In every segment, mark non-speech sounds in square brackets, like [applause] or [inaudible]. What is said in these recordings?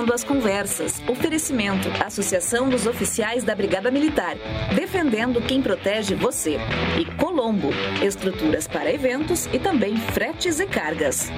Cruzando as Conversas. Oferecimento: Associação dos Oficiais da Brigada Militar. Defendendo quem protege você. E Colombo. Estruturas para eventos e também fretes e cargas.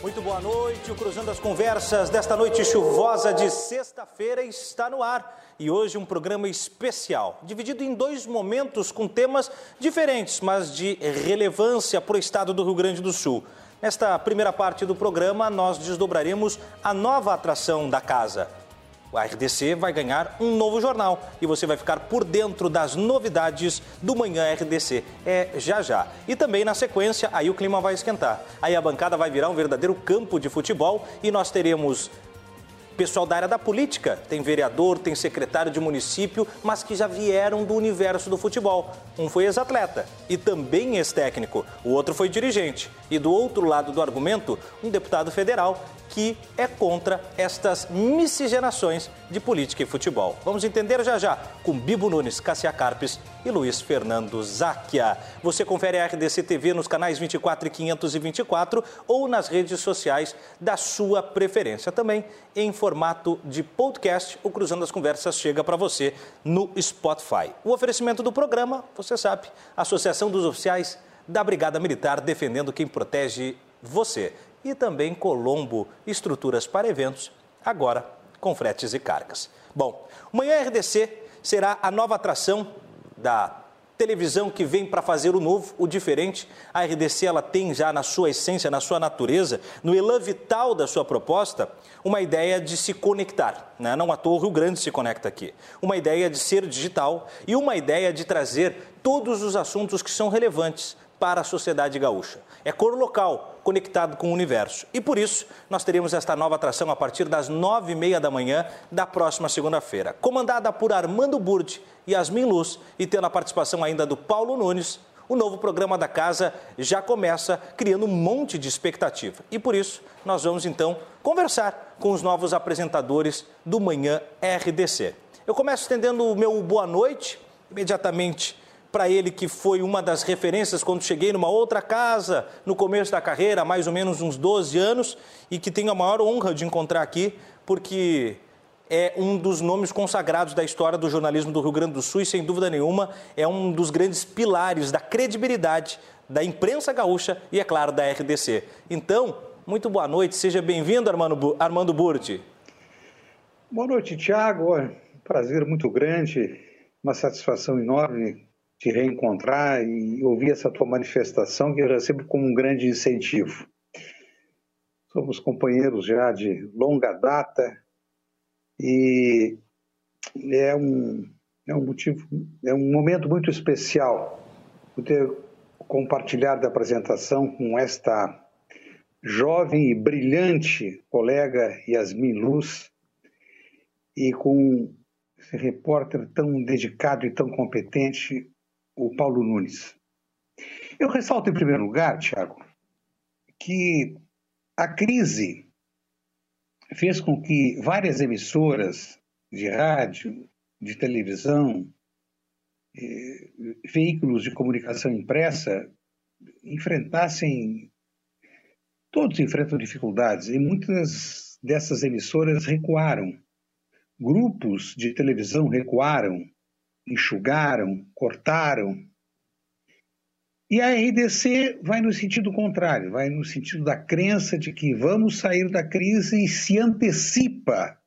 Muito boa noite. O Cruzando as Conversas desta noite chuvosa de sexta-feira está no ar. E hoje um programa especial, dividido em dois momentos com temas diferentes, mas de relevância para o estado do Rio Grande do Sul. Nesta primeira parte do programa, nós desdobraremos a nova atração da casa, a RDC vai ganhar um novo jornal e você vai ficar por dentro das novidades do Manhã RDC. É já já. E também na sequência, aí o clima vai esquentar. Aí a bancada vai virar um verdadeiro campo de futebol e nós teremos pessoal da área da política, tem vereador, tem secretário de município, mas que já vieram do universo do futebol. Um foi ex-atleta e também ex-técnico, o outro foi dirigente. E do outro lado do argumento, um deputado federal que é contra estas miscigenações de política e futebol. Vamos entender já já com Bibo Nunes, Cassia Carpes e Luiz Fernando Záquia. Você confere a RDC TV nos canais 24 e 524 ou nas redes sociais da sua preferência. Também em formato de podcast, o Cruzando as Conversas chega para você no Spotify. O oferecimento do programa, você sabe, Associação dos Oficiais da Brigada Militar defendendo quem protege você e também Colombo Estruturas para Eventos, agora com fretes e cargas. Bom, o Manhã RDC será a nova atração da televisão que vem para fazer o novo, o diferente. A RDC ela tem já na sua essência, na sua natureza, no elan vital da sua proposta, uma ideia de se conectar. Né? Não à toa o Rio Grande se conecta aqui. Uma ideia de ser digital e uma ideia de trazer todos os assuntos que são relevantes para a sociedade gaúcha. É cor local, conectado com o universo. E por isso, nós teremos esta nova atração a partir das nove e meia da manhã da próxima segunda-feira. Comandada por Armando Burdi e Yasmin Luz e tendo a participação ainda do Paulo Nunes, o novo programa da casa já começa criando um monte de expectativa. E por isso, nós vamos então conversar com os novos apresentadores do Manhã RDC. Eu começo estendendo o meu boa noite, imediatamente para ele que foi uma das referências quando cheguei numa outra casa no começo da carreira, há mais ou menos uns 12 anos, e que tenho a maior honra de encontrar aqui, porque é um dos nomes consagrados da história do jornalismo do Rio Grande do Sul e, sem dúvida nenhuma, é um dos grandes pilares da credibilidade da imprensa gaúcha e, é claro, da RDC. Então, muito boa noite, seja bem-vindo, Armando Burti. Boa noite, Tiago. Prazer muito grande, uma satisfação enorme te reencontrar e ouvir essa tua manifestação que eu recebo como um grande incentivo. Somos companheiros já de longa data e é um, é um motivo, é um momento muito especial poder compartilhar da apresentação com esta jovem e brilhante colega Yasmin Luz e com esse repórter tão dedicado e tão competente, o Paulo Nunes. Eu ressalto, em primeiro lugar, Tiago, que a crise fez com que várias emissoras de rádio, de televisão, eh, veículos de comunicação impressa enfrentassem, todos enfrentam dificuldades e muitas dessas emissoras recuaram. Grupos de televisão recuaram, enxugaram, cortaram. E a RDC vai no sentido contrário, vai no sentido da crença de que vamos sair da crise e se antecipa,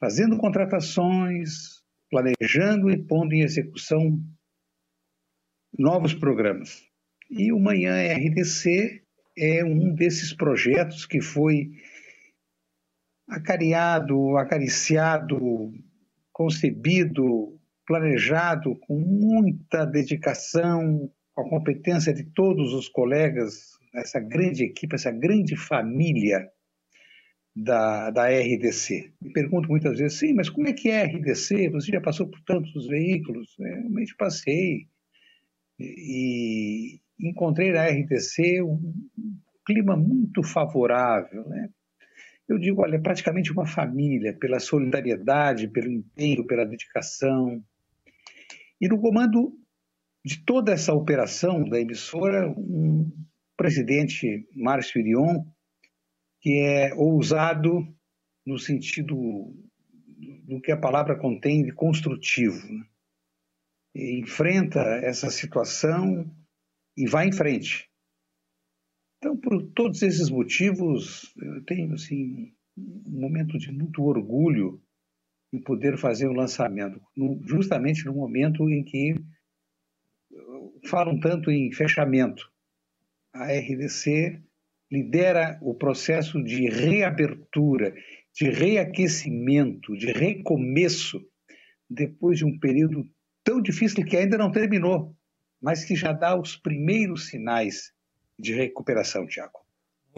fazendo contratações, planejando e pondo em execução novos programas. E o Manhã RDC é um desses projetos que foi acariado, acariciado, concebido, planejado com muita dedicação, com a competência de todos os colegas, essa grande equipe, essa grande família da, da RDC. Me pergunto muitas vezes, sim, mas como é que é a RDC? Você já passou por tantos veículos? É, realmente passei. E encontrei na RDC um clima muito favorável, né? Eu digo, olha, é praticamente uma família, pela solidariedade, pelo empenho, pela dedicação. E no comando de toda essa operação da emissora, um presidente, Márcio Irion, que é ousado no sentido do que a palavra contém de construtivo. Né? enfrenta essa situação e vai em frente. Então, por todos esses motivos, eu tenho assim um momento de muito orgulho em poder fazer o lançamento, justamente no momento em que falam tanto em fechamento. A RDC lidera o processo de reabertura, de reaquecimento, de recomeço, depois de um período tão difícil que ainda não terminou, mas que já dá os primeiros sinais de recuperação, Tiago.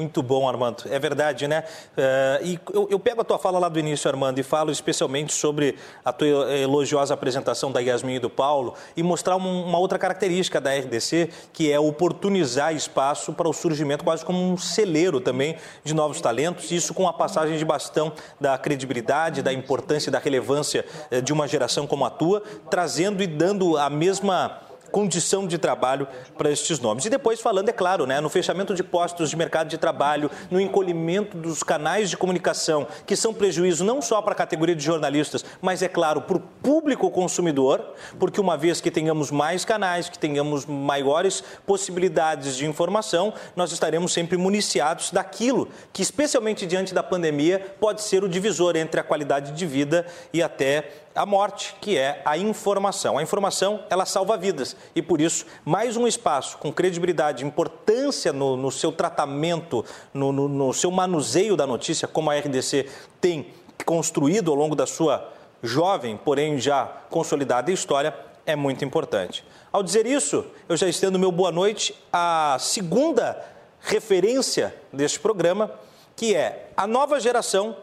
Muito bom, Armando. É verdade, né? Uh, e eu, eu, pego a tua fala lá do início, Armando, e falo especialmente sobre a tua elogiosa apresentação da Yasmin e do Paulo e mostrar um, uma outra característica da RDC, que é oportunizar espaço para o surgimento quase como um celeiro também de novos talentos, isso com a passagem de bastão da credibilidade, da importância e da relevância eh, de uma geração como a tua, trazendo e dando a mesma condição de trabalho para estes nomes. E depois falando, é claro, né, no fechamento de postos de mercado de trabalho, no encolhimento dos canais de comunicação, que são prejuízo não só para a categoria de jornalistas, mas, é claro, para o público consumidor, porque uma vez que tenhamos mais canais, que tenhamos maiores possibilidades de informação, nós estaremos sempre municiados daquilo que, especialmente diante da pandemia, pode ser o divisor entre a qualidade de vida e até a morte, que é a informação. A informação, ela salva vidas e, por isso, mais um espaço com credibilidade, importância no, no seu tratamento, no, no, no seu manuseio da notícia, como a RDC tem construído ao longo da sua jovem, porém já consolidada história, é muito importante. Ao dizer isso, eu já estendo meu boa noite à segunda referência deste programa, que é a nova geração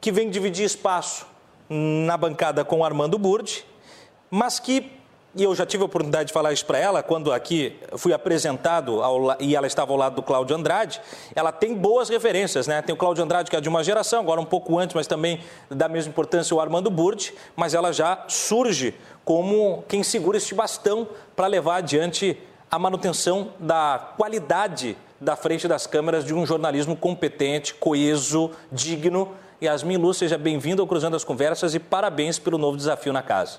que vem dividir espaço na bancada com o Armando Burdi, mas que, e eu já tive a oportunidade de falar isso para ela, quando aqui fui apresentado ao, e ela estava ao lado do Cláudio Andrade, ela tem boas referências, né? Tem o Cláudio Andrade, que é de uma geração, agora um pouco antes, mas também da mesma importância o Armando Burdi, mas ela já surge como quem segura este bastão para levar adiante a manutenção da qualidade da frente das câmeras de um jornalismo competente, coeso, digno Yasmin Lu, seja bem-vindo ao Cruzando as Conversas e parabéns pelo novo desafio na casa.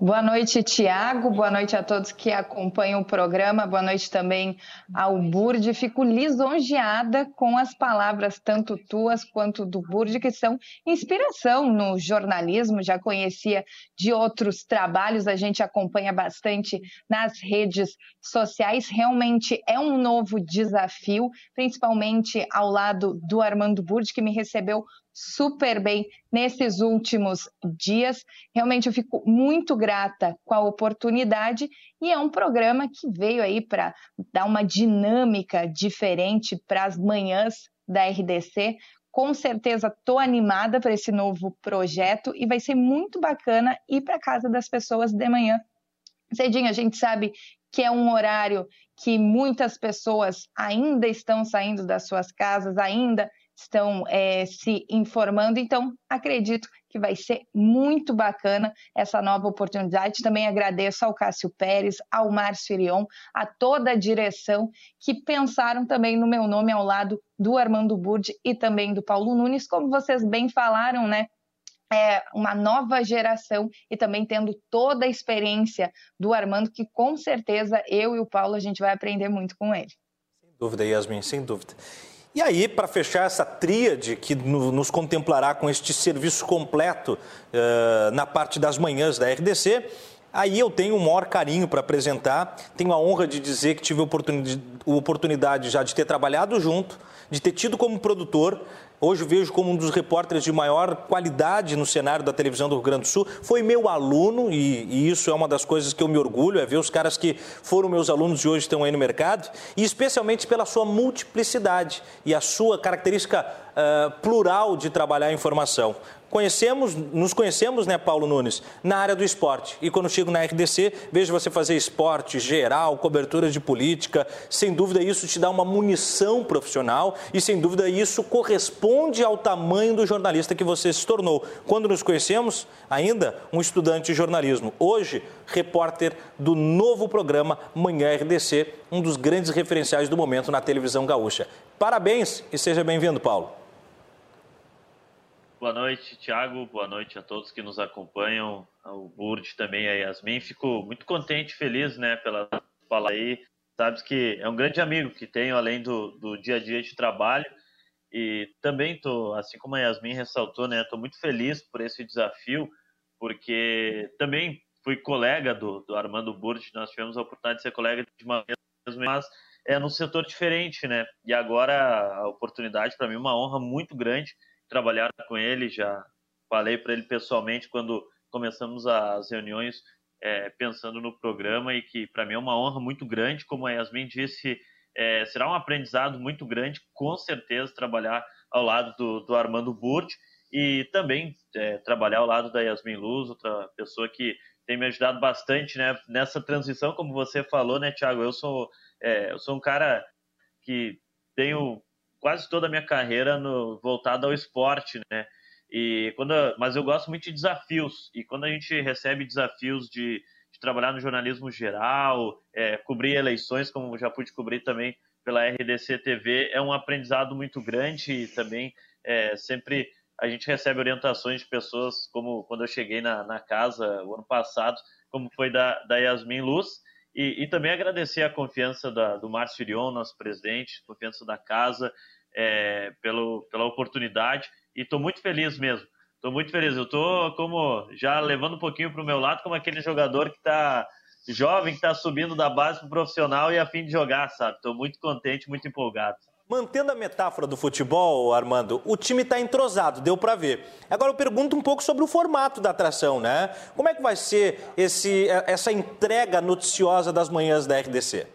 Boa noite, Tiago. Boa noite a todos que acompanham o programa. Boa noite também ao Burde. Fico lisonjeada com as palavras, tanto tuas quanto do Burde, que são inspiração no jornalismo. Já conhecia de outros trabalhos, a gente acompanha bastante nas redes sociais. Realmente é um novo desafio, principalmente ao lado do Armando Burde, que me recebeu super bem nesses últimos dias. Realmente eu fico muito grata com a oportunidade e é um programa que veio aí para dar uma dinâmica diferente para as manhãs da RDC. Com certeza estou animada para esse novo projeto e vai ser muito bacana ir para casa das pessoas de manhã. Cedinho, a gente sabe que é um horário que muitas pessoas ainda estão saindo das suas casas, ainda estão é, se informando. Então, acredito que vai ser muito bacana essa nova oportunidade. Também agradeço ao Cássio Pérez, ao Márcio Irion, a toda a direção que pensaram também no meu nome ao lado do Armando Burdi e também do Paulo Nunes. Como vocês bem falaram, né? É uma nova geração e também tendo toda a experiência do Armando, que com certeza eu e o Paulo a gente vai aprender muito com ele. Sem dúvida, Yasmin, sem dúvida. E aí, para fechar essa tríade que nos contemplará com este serviço completo uh, na parte das manhãs da RDC, aí eu tenho o maior carinho para apresentar. Tenho a honra de dizer que tive a oportunidade, já de ter trabalhado junto, de ter tido como produtor hoje vejo como um dos repórteres de maior qualidade no cenário da televisão do Rio Grande do Sul. Foi meu aluno, e, e, isso é uma das coisas que eu me orgulho, é ver os caras que foram meus alunos e hoje estão aí no mercado, e especialmente pela sua multiplicidade e a sua característica uh, plural de trabalhar a informação. Conhecemos, nos conhecemos, né, Paulo Nunes, na área do esporte. E quando chego na RDC, vejo você fazer esporte geral, cobertura de política. Sem dúvida, isso te dá uma munição profissional e, sem dúvida, isso corresponde ao tamanho do jornalista que você se tornou. Quando nos conhecemos, ainda um estudante de jornalismo. Hoje, repórter do novo programa Manhã RDC, um dos grandes referenciais do momento na televisão gaúcha. Parabéns e seja bem-vindo, Paulo. Boa noite, Thiago. Boa noite a todos que nos acompanham, ao Burde também, a Yasmin. Fico muito contente, feliz, né, pela fala aí. Sabes que é um grande amigo que tenho além do, do dia a dia de trabalho. E também tô, assim como a Yasmin ressaltou, né, tô muito feliz por esse desafio, porque também fui colega do, do Armando Burde. Nós tivemos a oportunidade de ser colega de uma vez, mas é num setor diferente, né? E agora a oportunidade para mim é uma honra muito grande trabalhar com ele, já falei para ele pessoalmente quando começamos as reuniões é, pensando no programa e que para mim é uma honra muito grande, como a Yasmin disse, é, será um aprendizado muito grande, com certeza, trabalhar ao lado do, do Armando Burt e também é, trabalhar ao lado da Yasmin Luz, outra pessoa que tem me ajudado bastante né, nessa transição, como você falou, né, Thiago? Eu sou, é, eu sou um cara que tenho quase toda a minha carreira no, voltada ao esporte, né? E quando, mas eu gosto muito de desafios. E quando a gente recebe desafios de, de trabalhar no jornalismo geral, é, cobrir eleições, como já pude cobrir também pela RDC TV, é um aprendizado muito grande e também é, sempre a gente recebe orientações de pessoas, como quando eu cheguei na, na casa o ano passado, como foi da, da Yasmin Luz, e, e também agradecer a confiança da, do Márcio Irion, nosso presidente, confiança da casa, é, pelo, pela oportunidade. E estou muito feliz mesmo. Estou muito feliz. Eu estou como já levando um pouquinho para o meu lado, como aquele jogador que está jovem, que está subindo da base para o profissional e a fim de jogar, sabe? Estou muito contente, muito empolgado. Mantendo a metáfora do futebol, Armando, o time está entrosado, deu para ver. Agora eu pergunto um pouco sobre o formato da atração, né? Como é que vai ser esse, essa entrega noticiosa das manhãs da RDC?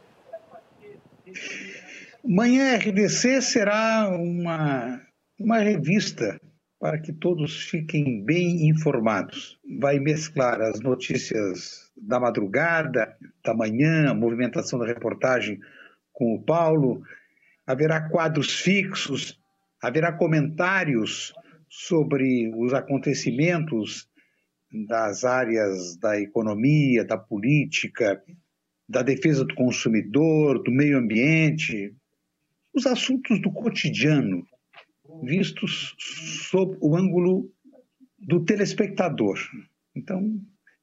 Manhã RDC será uma, uma revista para que todos fiquem bem informados. Vai mesclar as notícias da madrugada, da manhã, a movimentação da reportagem com o Paulo, haverá quadros fixos, haverá comentários sobre os acontecimentos das áreas da economia, da política, da defesa do consumidor, do meio ambiente, os assuntos do cotidiano vistos sob o ângulo do telespectador. Então,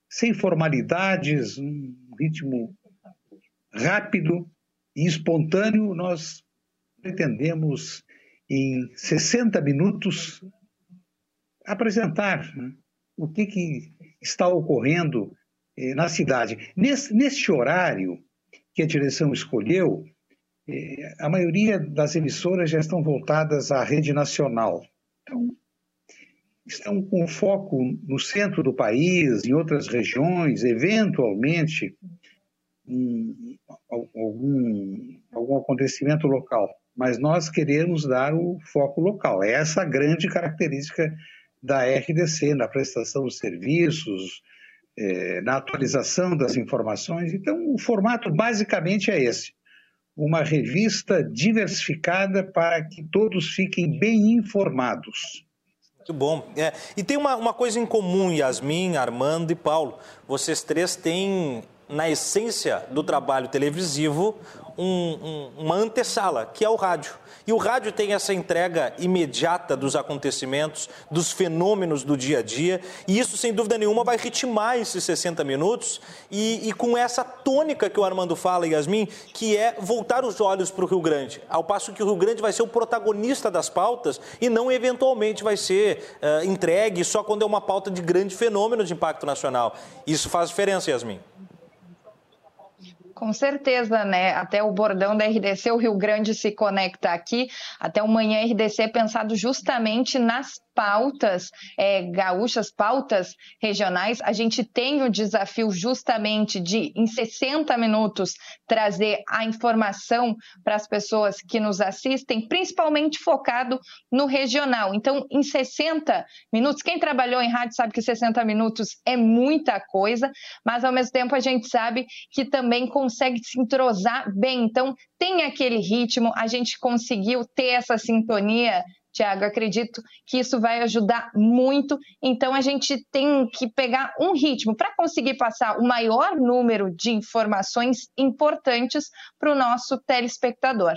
sem formalidades, um ritmo rápido e espontâneo, nós pretendemos, em 60 minutos, apresentar né, o que, que, está ocorrendo eh, na cidade. Nesse, neste horário que a direção escolheu, eh, a maioria das emissoras já estão voltadas à rede nacional. Então, estão com foco no centro do país, em outras regiões, eventualmente, em algum, algum acontecimento local mas nós queremos dar o foco local. É essa a grande característica da RDC, na prestação de serviços, é, na atualização das informações. Então, o formato basicamente é esse: uma revista diversificada para que todos fiquem bem informados. Muito bom. É, e tem uma, uma coisa em comum, Yasmin, Armando e Paulo. Vocês três têm, na essência do trabalho televisivo, um, um, uma antessala, que é o rádio. E o rádio tem essa entrega imediata dos acontecimentos, dos fenômenos do dia a dia, e isso, sem dúvida nenhuma, vai ritmar esses 60 minutos e, e com essa tônica que o Armando fala, Yasmin, que é voltar os olhos para o Rio Grande, ao passo que o Rio Grande vai ser o protagonista das pautas e não eventualmente vai ser uh, entregue só quando é uma pauta de grande fenômeno de impacto nacional. Isso faz diferença, Yasmin. Com certeza, né? Até o bordão da RDC, o Rio Grande se conecta aqui. Até o Manhã RDC é pensado justamente nas pautas é, gaúchas, pautas regionais. A gente tem o desafio justamente de, em 60 minutos, trazer a informação para as pessoas que nos assistem, principalmente focado no regional. Então, em 60 minutos, quem trabalhou em rádio sabe que 60 minutos é muita coisa, mas ao mesmo tempo a gente sabe que também consegue se entrosar bem. Então, tem aquele ritmo, a gente conseguiu ter essa sintonia. Tiago, acredito que isso vai ajudar muito. Então, a gente tem que pegar um ritmo para conseguir passar o maior número de informações importantes para o nosso telespectador.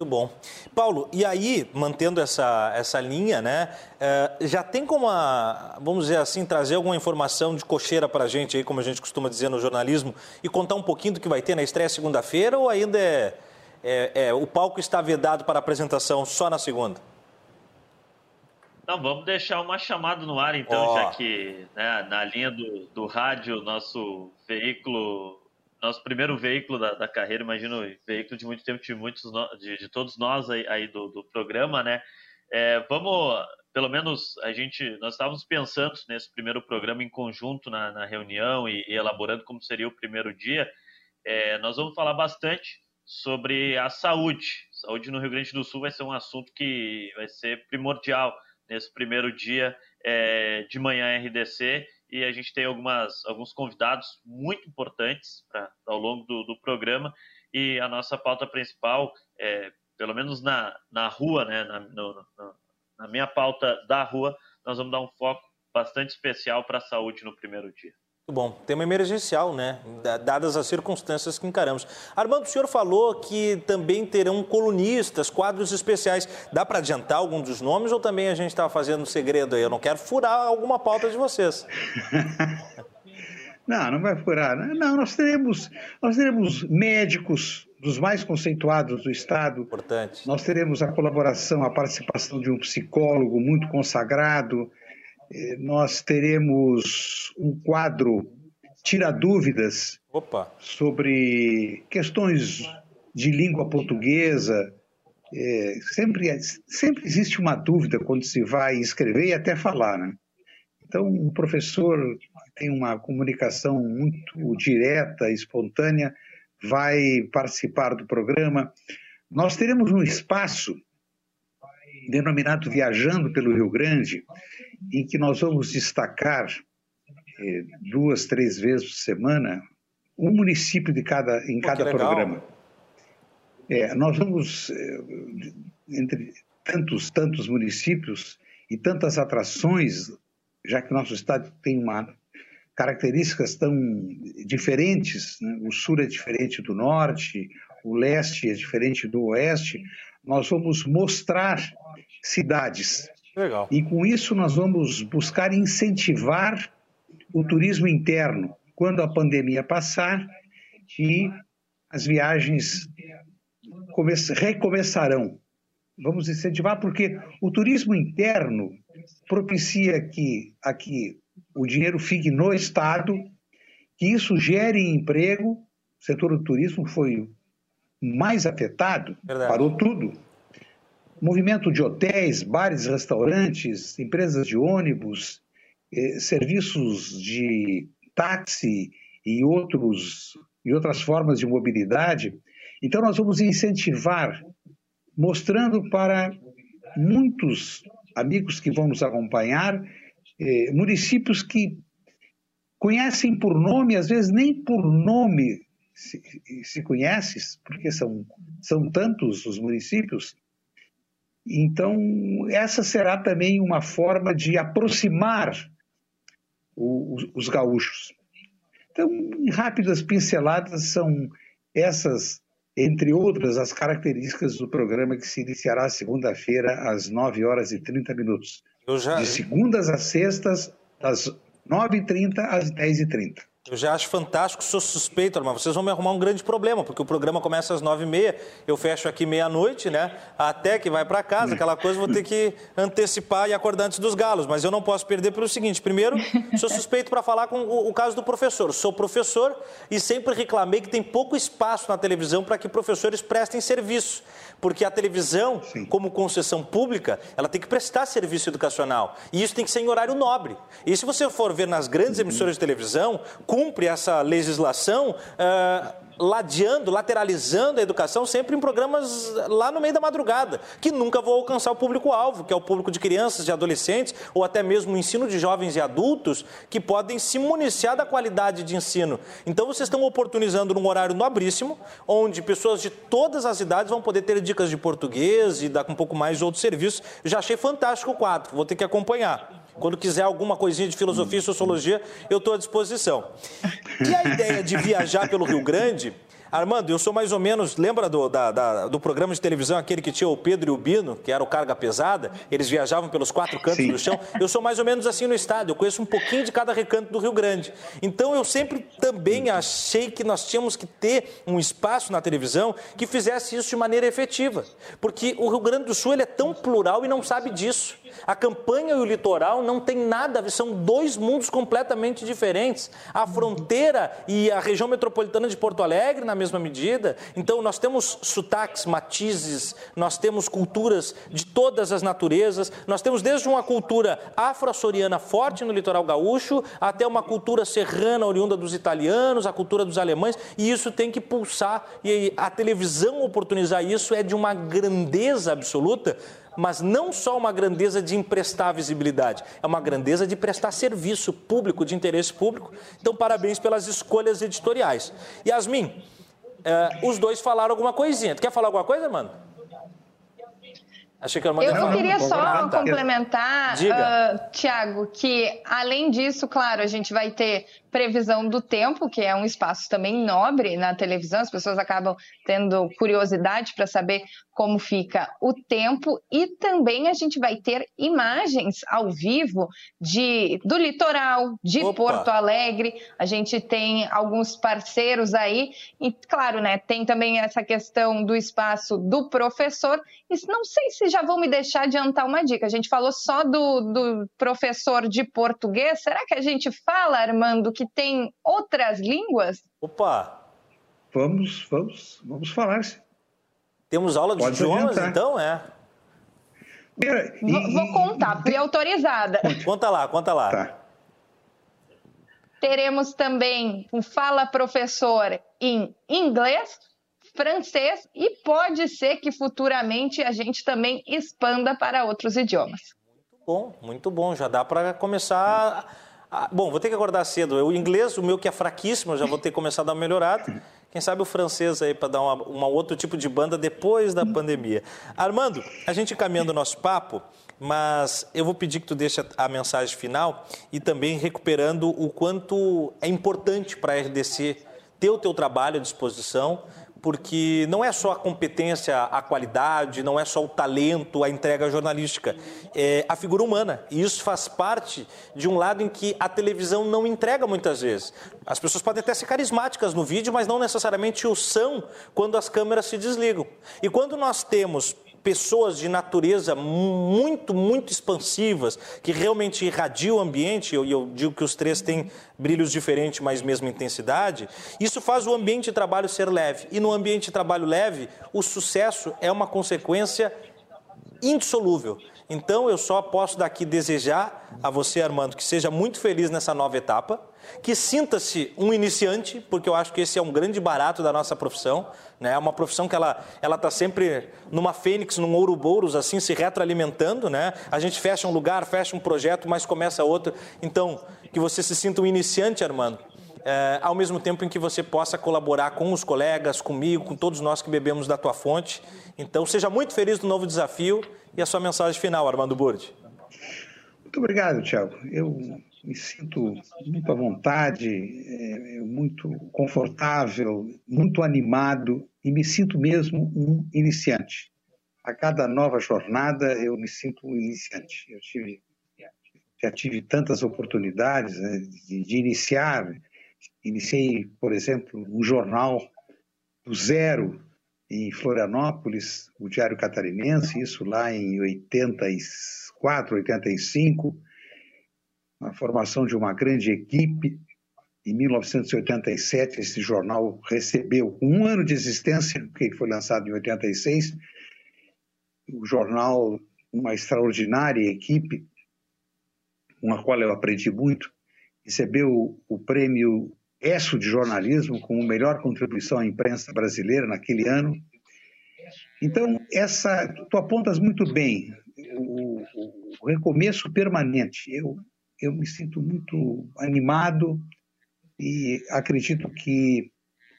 Muito bom. Paulo, e aí, mantendo essa, essa linha, né, é, já tem como, a, vamos dizer assim, trazer alguma informação de cocheira para a gente, aí, como a gente costuma dizer no jornalismo, e contar um pouquinho do que vai ter na estreia segunda-feira, ou ainda é, é, é, o palco está vedado para apresentação só na segunda? Não, vamos deixar uma chamada no ar, então, oh. já que né, na linha do, do rádio, nosso veículo nosso primeiro veículo da, da, carreira, imagino, veículo de muito tempo de muitos de, de todos nós aí, aí do, do, programa, né? É, vamos, pelo menos a gente, nós estávamos pensando nesse primeiro programa em conjunto na, na reunião e, e, elaborando como seria o primeiro dia. É, nós vamos falar bastante sobre a saúde. Saúde no Rio Grande do Sul vai ser um assunto que vai ser primordial nesse primeiro dia é, de manhã RDC e a gente tem algumas, alguns convidados muito importantes pra, ao longo do, do programa e a nossa pauta principal, é, pelo menos na, na rua, né, na, no, na minha pauta da rua, nós vamos dar um foco bastante especial para a saúde no primeiro dia. Muito bom. Tema emergencial, né? Dadas as circunstâncias que encaramos. Armando, o senhor falou que também terão colunistas, quadros especiais. Dá para adiantar algum dos nomes ou também a gente está fazendo segredo aí? Eu não quero furar alguma pauta de vocês. [laughs] não, não vai furar. Né? Não, nós teremos, nós teremos médicos dos mais conceituados do Estado. Importante. Nós teremos a colaboração, a participação de um psicólogo muito consagrado nós teremos um quadro tira dúvidas Opa. sobre questões de língua portuguesa. É, sempre, sempre existe uma dúvida quando se vai escrever e até falar, né? Então, o professor tem uma comunicação muito direta, espontânea, vai participar do programa. Nós teremos um espaço denominado Viajando pelo Rio Grande, em que nós vamos destacar eh, duas, três vezes por semana um município de cada, em Pô, cada programa. É, nós vamos, eh, entre tantos, tantos municípios e tantas atrações, já que nosso estado tem uma características tão diferentes, né? o sul é diferente do norte, o leste é diferente do oeste, nós vamos mostrar cidades Legal. E com isso nós vamos buscar incentivar o turismo interno quando a pandemia passar e as viagens recomeçarão. Vamos incentivar porque o turismo interno propicia que aqui o dinheiro fique no Estado, que isso gere emprego. O setor do turismo foi mais afetado, Verdade. parou tudo movimento de hotéis, bares, restaurantes, empresas de ônibus, eh, serviços de táxi e, outros, e outras formas de mobilidade. Então, nós vamos incentivar, mostrando para muitos amigos que vão nos acompanhar, eh, municípios que conhecem por nome, às vezes nem por nome se, se conhece, porque são, são tantos os municípios, então, essa será também uma forma de aproximar o, os, os gaúchos. Então, em rápidas pinceladas, são essas, entre outras, as características do programa que se iniciará segunda-feira, às 9 horas e 30 minutos. Já... De segundas a sextas, das 9h30 às 10h30. Eu já acho fantástico, sou suspeito, mas vocês vão me arrumar um grande problema, porque o programa começa às nove e meia, eu fecho aqui meia-noite, né? Até que vai para casa, [laughs] aquela coisa, vou ter que antecipar e acordar antes dos galos. Mas eu não posso perder pelo seguinte: primeiro, sou suspeito para falar com o, o, caso do professor. Sou professor e sempre reclamei que tem pouco espaço na televisão para que professores prestem serviço. Porque a televisão, Sim. como concessão pública, ela tem que prestar serviço educacional. E isso tem que ser em horário nobre. E se você for ver nas grandes emissoras de televisão, cumpre essa legislação uh, ladeando, lateralizando a educação sempre em programas lá no meio da madrugada, que nunca vão alcançar o público-alvo, que é o público de crianças, de adolescentes, ou até mesmo o ensino de jovens e adultos, que podem se municiar da qualidade de ensino. Então vocês estão oportunizando num horário nobríssimo, onde pessoas de todas as idades vão poder ter dicas de português e dar um pouco mais de outros serviços. Já achei fantástico o quadro, vou ter que acompanhar. Quando quiser alguma coisinha de filosofia e sociologia, eu estou à disposição. E a ideia de viajar pelo Rio Grande Armando, eu sou mais ou menos. Lembra do, da, da, do programa de televisão, aquele que tinha o Pedro e o Bino, que era o carga pesada? Eles viajavam pelos quatro cantos Sim. do chão. Eu sou mais ou menos assim no estado. Eu conheço um pouquinho de cada recanto do Rio Grande. Então eu sempre também achei que nós tínhamos que ter um espaço na televisão que fizesse isso de maneira efetiva. Porque o Rio Grande do Sul ele é tão plural e não sabe disso. A campanha e o litoral não tem nada a ver, são dois mundos completamente diferentes. A fronteira e a região metropolitana de Porto Alegre, na mesma medida. Então, nós temos sotaques, matizes, nós temos culturas de todas as naturezas, nós temos desde uma cultura afro-açoriana forte no litoral gaúcho, até uma cultura serrana oriunda dos italianos, a cultura dos alemães, e isso tem que pulsar. E a televisão oportunizar isso é de uma grandeza absoluta mas não só uma grandeza de emprestar visibilidade, é uma grandeza de prestar serviço público, de interesse público. Então, parabéns pelas escolhas editoriais. Yasmin, uh, os dois falaram alguma coisinha. Tu quer falar alguma coisa, mano? Achei que era uma eu, eu queria só complementar, uh, Tiago, que além disso, claro, a gente vai ter previsão do tempo, que é um espaço também nobre na televisão, as pessoas acabam tendo curiosidade para saber como fica o tempo e também a gente vai ter imagens ao vivo de do litoral, de Opa. Porto Alegre. A gente tem alguns parceiros aí e claro, né, tem também essa questão do espaço do professor. E não sei se já vão me deixar adiantar uma dica. A gente falou só do, do professor de português. Será que a gente fala, Armando, que que tem outras línguas? Opa! Vamos, vamos, vamos falar. Temos aula de Pode idiomas, adiantar. então, é? E, vou, vou, contar, fui autorizada. Conta lá, conta lá. Tá. Teremos também um Fala Professor em inglês, francês e pode ser que futuramente a gente também expanda para outros idiomas. Muito bom, muito bom. Já dá para começar ah, bom, vou ter que acordar cedo. O inglês, o meu que é fraquíssimo, já vou ter que começar a dar uma melhorada. Quem sabe o francês aí para dar uma, uma outro tipo de banda depois da pandemia. Armando, a gente caminhando o nosso papo, mas eu vou pedir que tu deixe a, a mensagem final e também recuperando o quanto é importante para a RDC ter o teu trabalho à disposição, porque não é só a competência, a qualidade, não é só o talento, a entrega jornalística, é a figura humana. E isso faz parte de um lado em que a televisão não entrega muitas vezes. As pessoas podem até ser carismáticas no vídeo, mas não necessariamente o são quando as câmeras se desligam. E quando nós temos pessoas de natureza muito, muito expansivas, que realmente irradiam o ambiente, e eu, eu, digo que os três têm brilhos diferentes, mas mesma intensidade, isso faz o ambiente de trabalho ser leve. E no ambiente de trabalho leve, o sucesso é uma consequência indissolúvel. Então eu só posso daqui desejar a você, Armando, que seja muito feliz nessa nova etapa que sinta-se um iniciante, porque eu acho que esse é um grande barato da nossa profissão, né? É uma profissão que ela ela está sempre numa fênix, num ouro-bouros, assim, se retroalimentando, né? A gente fecha um lugar, fecha um projeto, mas começa outro. Então, que você se sinta um iniciante, Armando, é, ao mesmo tempo em que você possa colaborar com os colegas, comigo, com todos nós que bebemos da tua fonte. Então, seja muito feliz no novo desafio e a sua mensagem final, Armando Burdi. Muito obrigado, Tiago. Eu me sinto muito à vontade, é, muito confortável, muito animado e me sinto mesmo um iniciante. A cada nova jornada eu me sinto um iniciante. Eu tive, já tive tantas oportunidades né, de, de, iniciar, iniciei, por exemplo, um jornal do zero em Florianópolis, o Diário Catarinense, isso lá em 84, 85, a formação de uma grande equipe. Em 1987, esse jornal recebeu um ano de existência, porque foi lançado em 86. O jornal, uma extraordinária equipe, com a qual eu aprendi muito, recebeu o prêmio ESSO de jornalismo como melhor contribuição à imprensa brasileira naquele ano. Então, essa, tu apontas muito bem o, o recomeço permanente. Eu, eu me sinto muito animado e acredito que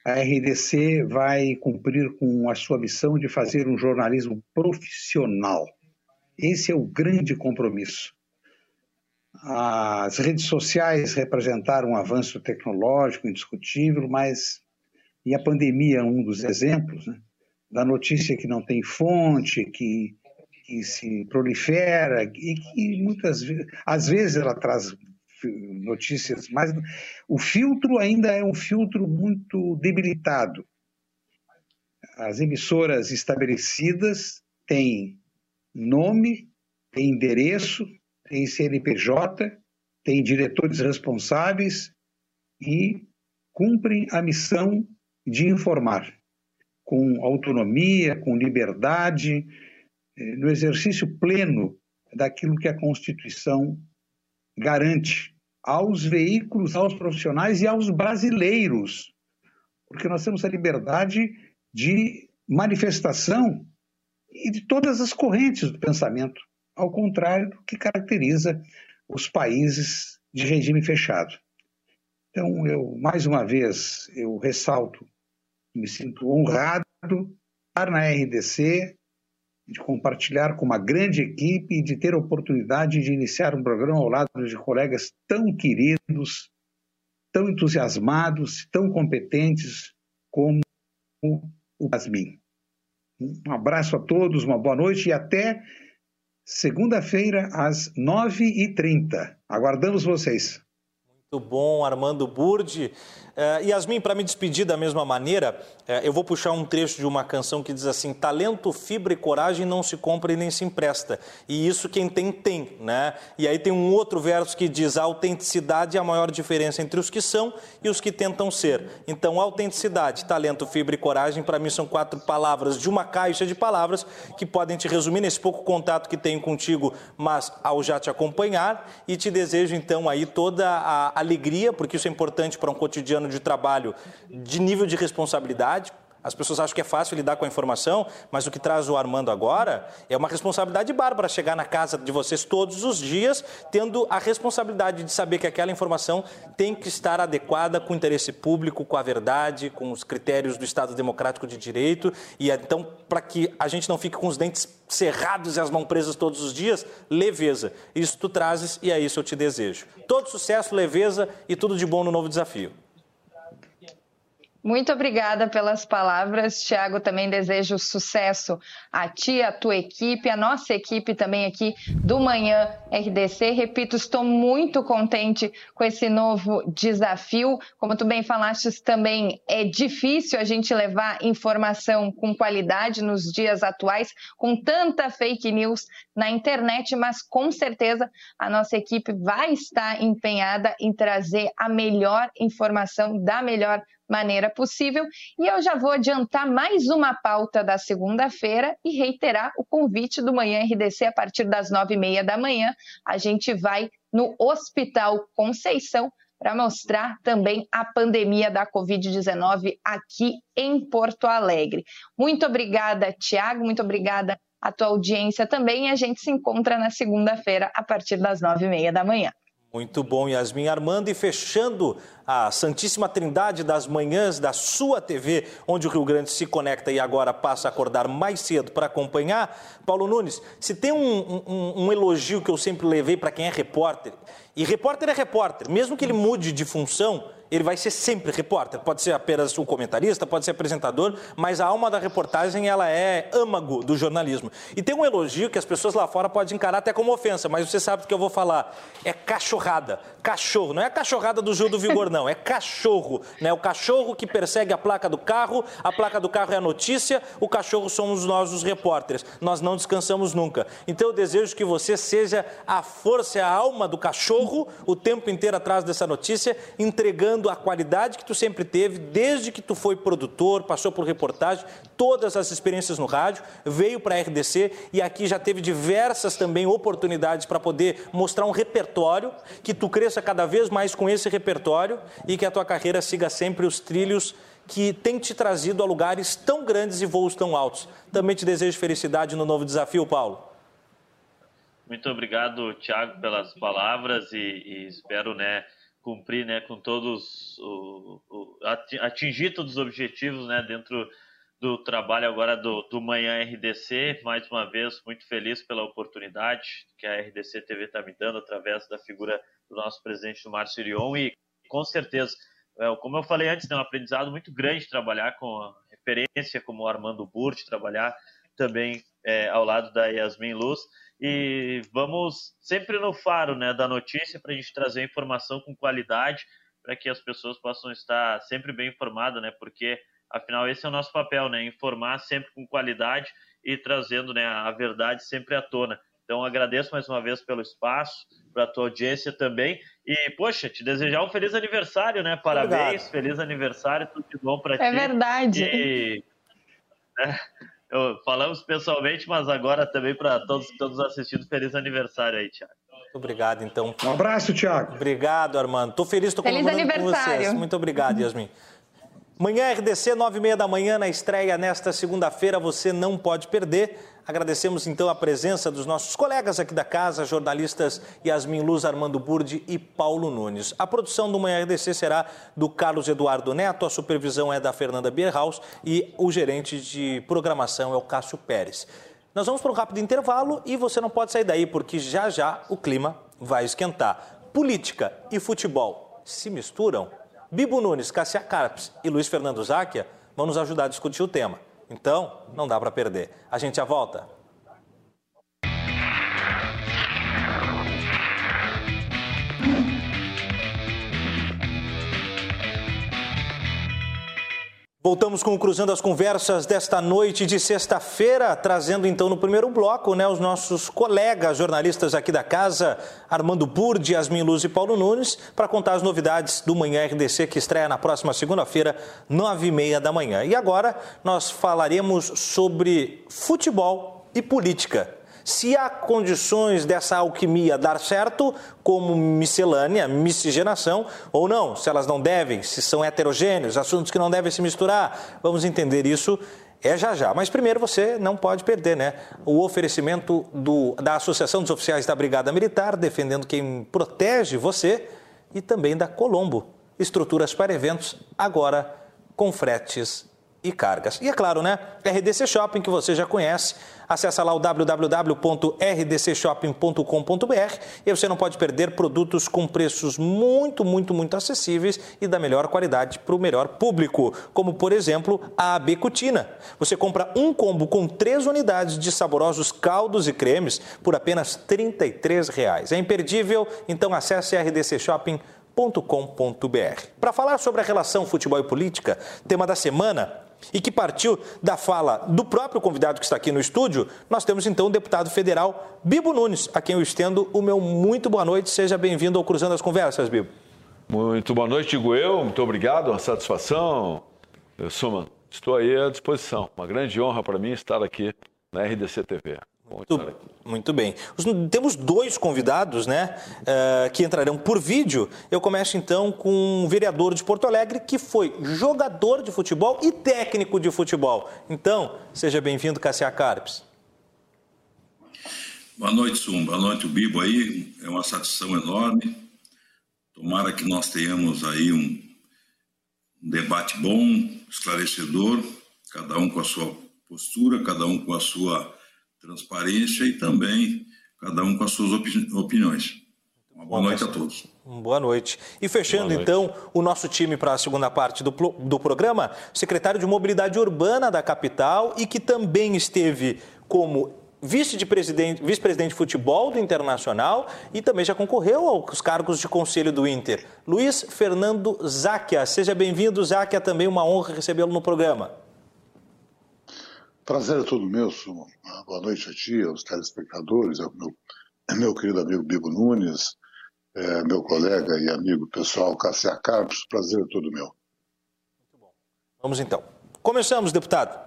a RDC vai cumprir com a sua missão de fazer um jornalismo profissional. Esse é o grande compromisso. As redes sociais representaram um avanço tecnológico indiscutível, mas e a pandemia é um dos exemplos né, da notícia que não tem fonte, que, que se prolifera e que muitas vezes, às vezes ela traz notícias, mas o filtro ainda é um filtro muito debilitado. As emissoras estabelecidas têm nome, têm endereço, tem CNPJ, tem diretores responsáveis e cumprem a missão de informar com autonomia, com liberdade, no exercício pleno daquilo que a Constituição garante aos veículos, aos profissionais e aos brasileiros, porque nós temos a liberdade de manifestação e de todas as correntes do pensamento ao contrário do que caracteriza os países de regime fechado. Então, eu, mais uma vez, eu ressalto, me sinto honrado estar na RDC, de compartilhar com uma grande equipe e de ter a oportunidade de iniciar um programa ao lado de colegas tão queridos, tão entusiasmados, tão competentes como o Yasmin. Um abraço a todos, uma boa noite e até segunda-feira, às 9h30. Aguardamos vocês. Bom, Armando Burdi. Uh, Yasmin, para me despedir da mesma maneira, uh, eu vou puxar um trecho de uma canção que diz assim: talento, fibra e coragem não se compra e nem se empresta. E isso quem tem, tem, né? E aí tem um outro verso que diz: a autenticidade é a maior diferença entre os que são e os que tentam ser. Então, autenticidade, talento, fibra e coragem, para mim são quatro palavras de uma caixa de palavras que podem te resumir nesse pouco contato que tenho contigo, mas ao já te acompanhar. E te desejo então aí toda a alegria, porque isso é importante para um cotidiano de trabalho de nível de responsabilidade. As pessoas acham que é fácil lidar com a informação, mas o que traz o Armando agora é uma responsabilidade bárbara chegar na casa de vocês todos os dias, tendo a responsabilidade de saber que aquela informação tem que estar adequada com o interesse público, com a verdade, com os critérios do Estado Democrático de Direito. E então, para que a gente não fique com os dentes cerrados e as mãos presas todos os dias, leveza. Isso tu trazes e é isso eu te desejo. Todo sucesso, leveza e tudo de bom no novo desafio. Muito obrigada pelas palavras, Tiago. Também desejo sucesso a ti, a tua equipe, a nossa equipe também aqui do Manhã RDC. Repito, estou muito contente com esse novo desafio. Como tu bem falaste, também é difícil a gente levar informação com qualidade nos dias atuais, com tanta fake news na internet, mas com certeza a nossa equipe vai estar empenhada em trazer a melhor informação da melhor maneira possível. E eu já vou adiantar mais uma pauta da segunda-feira e reiterar o convite do Manhã RDC a partir das nove e meia da manhã. A gente vai no Hospital Conceição para mostrar também a pandemia da Covid-19 aqui em Porto Alegre. Muito obrigada, Tiago, muito obrigada à tua audiência também. E a gente se encontra na segunda-feira a partir das nove e meia da manhã. Muito bom, Yasmin Armando. E fechando a Santíssima Trindade das manhãs da sua TV, onde o Rio Grande se conecta e agora passa a acordar mais cedo para acompanhar. Paulo Nunes, se tem um, um, um elogio que eu sempre levei para quem é repórter, e repórter é repórter, mesmo que ele mude de função, ele vai ser sempre repórter. Pode ser apenas o comentarista, pode ser apresentador, mas a alma da reportagem ela é âmago do jornalismo. E tem um elogio que as pessoas lá fora podem encarar até como ofensa, mas você sabe do que eu vou falar. É cachorrada. Cachorro. Não é a cachorrada do Gil do Vigor, não. É cachorro. Né? O cachorro que persegue a placa do carro, a placa do carro é a notícia, o cachorro somos nós, os repórteres. Nós não descansamos nunca. Então eu desejo que você seja a força, a alma do cachorro o tempo inteiro atrás dessa notícia, entregando a qualidade que tu sempre teve, desde que tu foi produtor, passou por reportagem, todas as experiências no rádio, veio para a RDC e aqui já teve diversas também oportunidades para poder mostrar um repertório, que tu cresça cada vez mais com esse repertório e que a tua carreira siga sempre os trilhos que tem te trazido a lugares tão grandes e voos tão altos. Também te desejo felicidade no novo desafio, Paulo. Muito obrigado, Tiago, pelas palavras e, e, espero, né, cumprir, né, com todos, o, o, atingir todos os objetivos, né, dentro do trabalho agora do, do Manhã RDC. Mais uma vez, muito feliz pela oportunidade que a RDC TV está me dando através da figura do nosso presidente, Márcio Irion, e com certeza, é, como eu falei antes, é um aprendizado muito grande trabalhar com referência como o Armando Burt, trabalhar também é, ao lado da Yasmin Luz e vamos sempre no faro né, da notícia para a gente trazer informação com qualidade para que as pessoas possam estar sempre bem informadas, né? Porque afinal esse é o nosso papel, né? Informar sempre com qualidade e trazendo né, a verdade sempre à tona. Então agradeço mais uma vez pelo espaço, para a tua audiência também. E, poxa, te desejar um feliz aniversário, né? Parabéns, Obrigado. feliz aniversário, tudo de bom para é ti. É verdade. E, né, eu, falamos pessoalmente, mas agora também para todos, todos assistindo, feliz aniversário aí, Tiago. Muito obrigado, então. Um abraço, Tiago. Obrigado, Armando. Estou feliz, estou comemorando com vocês. Muito obrigado, Yasmin. Manhã RDC, nove e meia da manhã, na estreia nesta segunda-feira, você não pode perder. Agradecemos então a presença dos nossos colegas aqui da casa, jornalistas Yasmin Luz, Armando Burdi e Paulo Nunes. A produção do Manhã RDC será do Carlos Eduardo Neto, a supervisão é da Fernanda Bierhaus e o gerente de programação é o Cássio Pérez. Nós vamos para um rápido intervalo e você não pode sair daí, porque já já o clima vai esquentar. Política e futebol se misturam? Bibo Nunes, Cassia Carpes e Luiz Fernando Záquia vão nos ajudar a discutir o tema. Então, não dá para perder. A gente já volta. Voltamos com o Cruzando as Conversas desta noite de sexta-feira, trazendo então no primeiro bloco né, os nossos colegas jornalistas aqui da casa, Armando Burdi, Yasmin Luz e Paulo Nunes, para contar as novidades do Manhã RDC que estreia na próxima segunda-feira, nove e meia da manhã. E agora nós falaremos sobre futebol e política se há condições dessa alquimia dar certo, como miscelânea, miscigenação, ou não, se elas não devem, se são heterogêneos, assuntos que não devem se misturar. Vamos entender isso é já já. Mas primeiro você não pode perder, né? O oferecimento do, da Associação dos Oficiais da Brigada Militar, defendendo quem protege você, e também da Colombo, estruturas para eventos, agora com fretes e cargas. E é claro, né? RDC Shopping, que você já conhece. Acesse lá o www.rdcshopping.com.br e você não pode perder produtos com preços muito, muito, muito acessíveis e da melhor qualidade para o melhor público, como por exemplo a AB Cutina. Você compra um combo com três unidades de saborosos caldos e cremes por apenas R$ 33,00. É imperdível, então acesse rdcshopping.com.br. Para falar sobre a relação futebol e política, tema da semana, e que partiu da fala do próprio convidado que está aqui no estúdio, nós temos então o deputado federal Bibo Nunes, a quem eu estendo o meu muito boa noite. Seja bem-vindo ao Cruzando as Conversas, Bibo. Muito boa noite, digo eu. Muito obrigado, uma satisfação. Eu sou, estou aí à disposição. Uma grande honra para mim estar aqui na RDC TV. Muito, muito, bem. temos dois convidados, né, uh, que entrarão por vídeo. Eu começo então com um vereador de Porto Alegre que foi jogador de futebol e técnico de futebol. Então, seja bem-vindo, Cassia Carpes. Boa noite, Sum. Boa noite, o Bibo aí. É uma satisfação enorme. Tomara que nós tenhamos aí um, um debate bom, esclarecedor, cada um com a sua postura, cada um com a sua transparência e também cada um com as suas opiniões. Uma boa noite a todos. Boa noite. E fechando noite. então o nosso time para a segunda parte do, do programa, secretário de Mobilidade Urbana da capital e que também esteve como vice-presidente vice -presidente de futebol do Internacional e também já concorreu aos cargos de conselho do Inter. Luiz Fernando Záquia. Seja bem-vindo, Záquia. Também uma honra recebê-lo no programa. Prazer é todo meu, Sumo. Boa noite a ti, aos telespectadores, ao meu, meu querido amigo Bibo Nunes, é, meu colega e amigo pessoal Cassia Carpos. Prazer é todo meu. Muito bom. Vamos então. Começamos, deputado.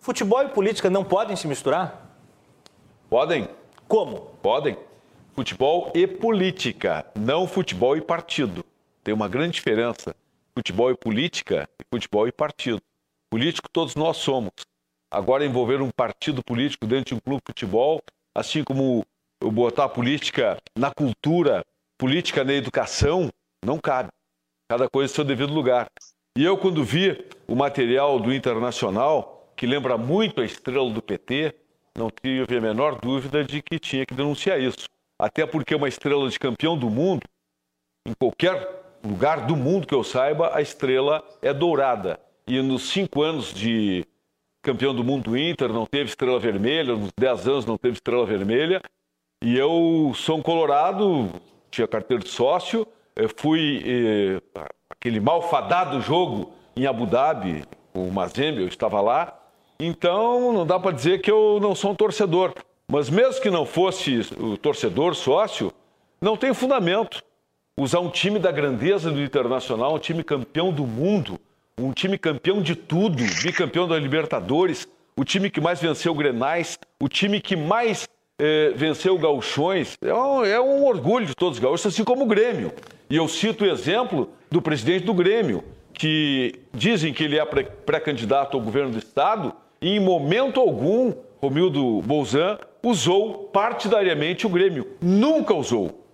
Futebol e política não podem se misturar? Podem. Como? Podem. Futebol e política, não futebol e partido. Tem uma grande diferença. Futebol e política e futebol e partido. Político todos nós somos. Agora envolver um partido político dentro de um clube de futebol, assim como botar a política na cultura, política na educação, não cabe. Cada coisa em seu devido lugar. E eu, quando vi o material do Internacional, que lembra muito a estrela do PT, não tive a menor dúvida de que tinha que denunciar isso. Até porque uma estrela de campeão do mundo, em qualquer lugar do mundo que eu saiba, a estrela é dourada. E nos cinco anos de campeão do mundo do Inter, não teve estrela vermelha, nos dez anos não teve estrela vermelha. E eu sou um colorado, tinha carteira de sócio, fui eh, aquele malfadado jogo em Abu Dhabi, o Mazembe, eu estava lá. Então, não dá para dizer que eu não sou um torcedor. Mas mesmo que não fosse o torcedor sócio, não tem fundamento usar um time da grandeza do Internacional, um time campeão do mundo, um time campeão de tudo, bicampeão da Libertadores, o time que mais venceu Grenais, o time que mais eh, venceu Gauchões. É um, é um orgulho de todos os gaúchos, assim como o Grêmio. E eu cito o exemplo do presidente do Grêmio, que dizem que ele é pré-candidato ao governo do Estado, e em momento algum, Romildo Bolzan usou partidariamente o Grêmio. Nunca usou.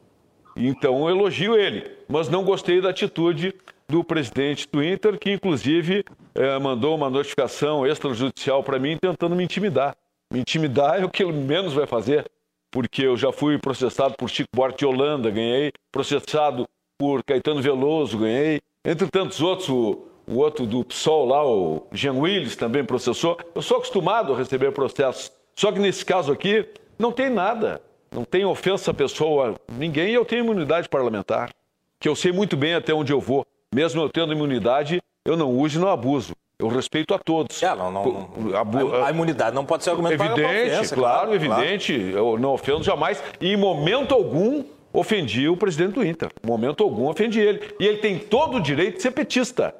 Então eu elogio ele, mas não gostei da atitude do presidente do Inter, que inclusive eh, mandou uma notificação extrajudicial para mim tentando me intimidar. Me intimidar [laughs] é o que ele menos vai fazer, porque eu já fui processado por Chico Buarque de Holanda, ganhei, processado por Caetano Veloso, ganhei, entre tantos outros, o, o outro do PSOL lá, o Jean Willis, também processou. Eu sou acostumado a receber processos, só que nesse caso aqui não tem nada, não tem ofensa à pessoa, ninguém, e eu tenho imunidade parlamentar, que eu sei muito bem até onde eu vou. Mesmo eu tendo imunidade, eu não uso e não abuso. Eu respeito a todos. É, não, não, a, a, imunidade não pode ser argumento evidente, para ofensa, claro, claro, evidente. Claro. Eu não ofendo jamais. E em momento algum ofendi o presidente do Inter. Em momento algum ofendi ele. E ele tem todo o direito de ser petista.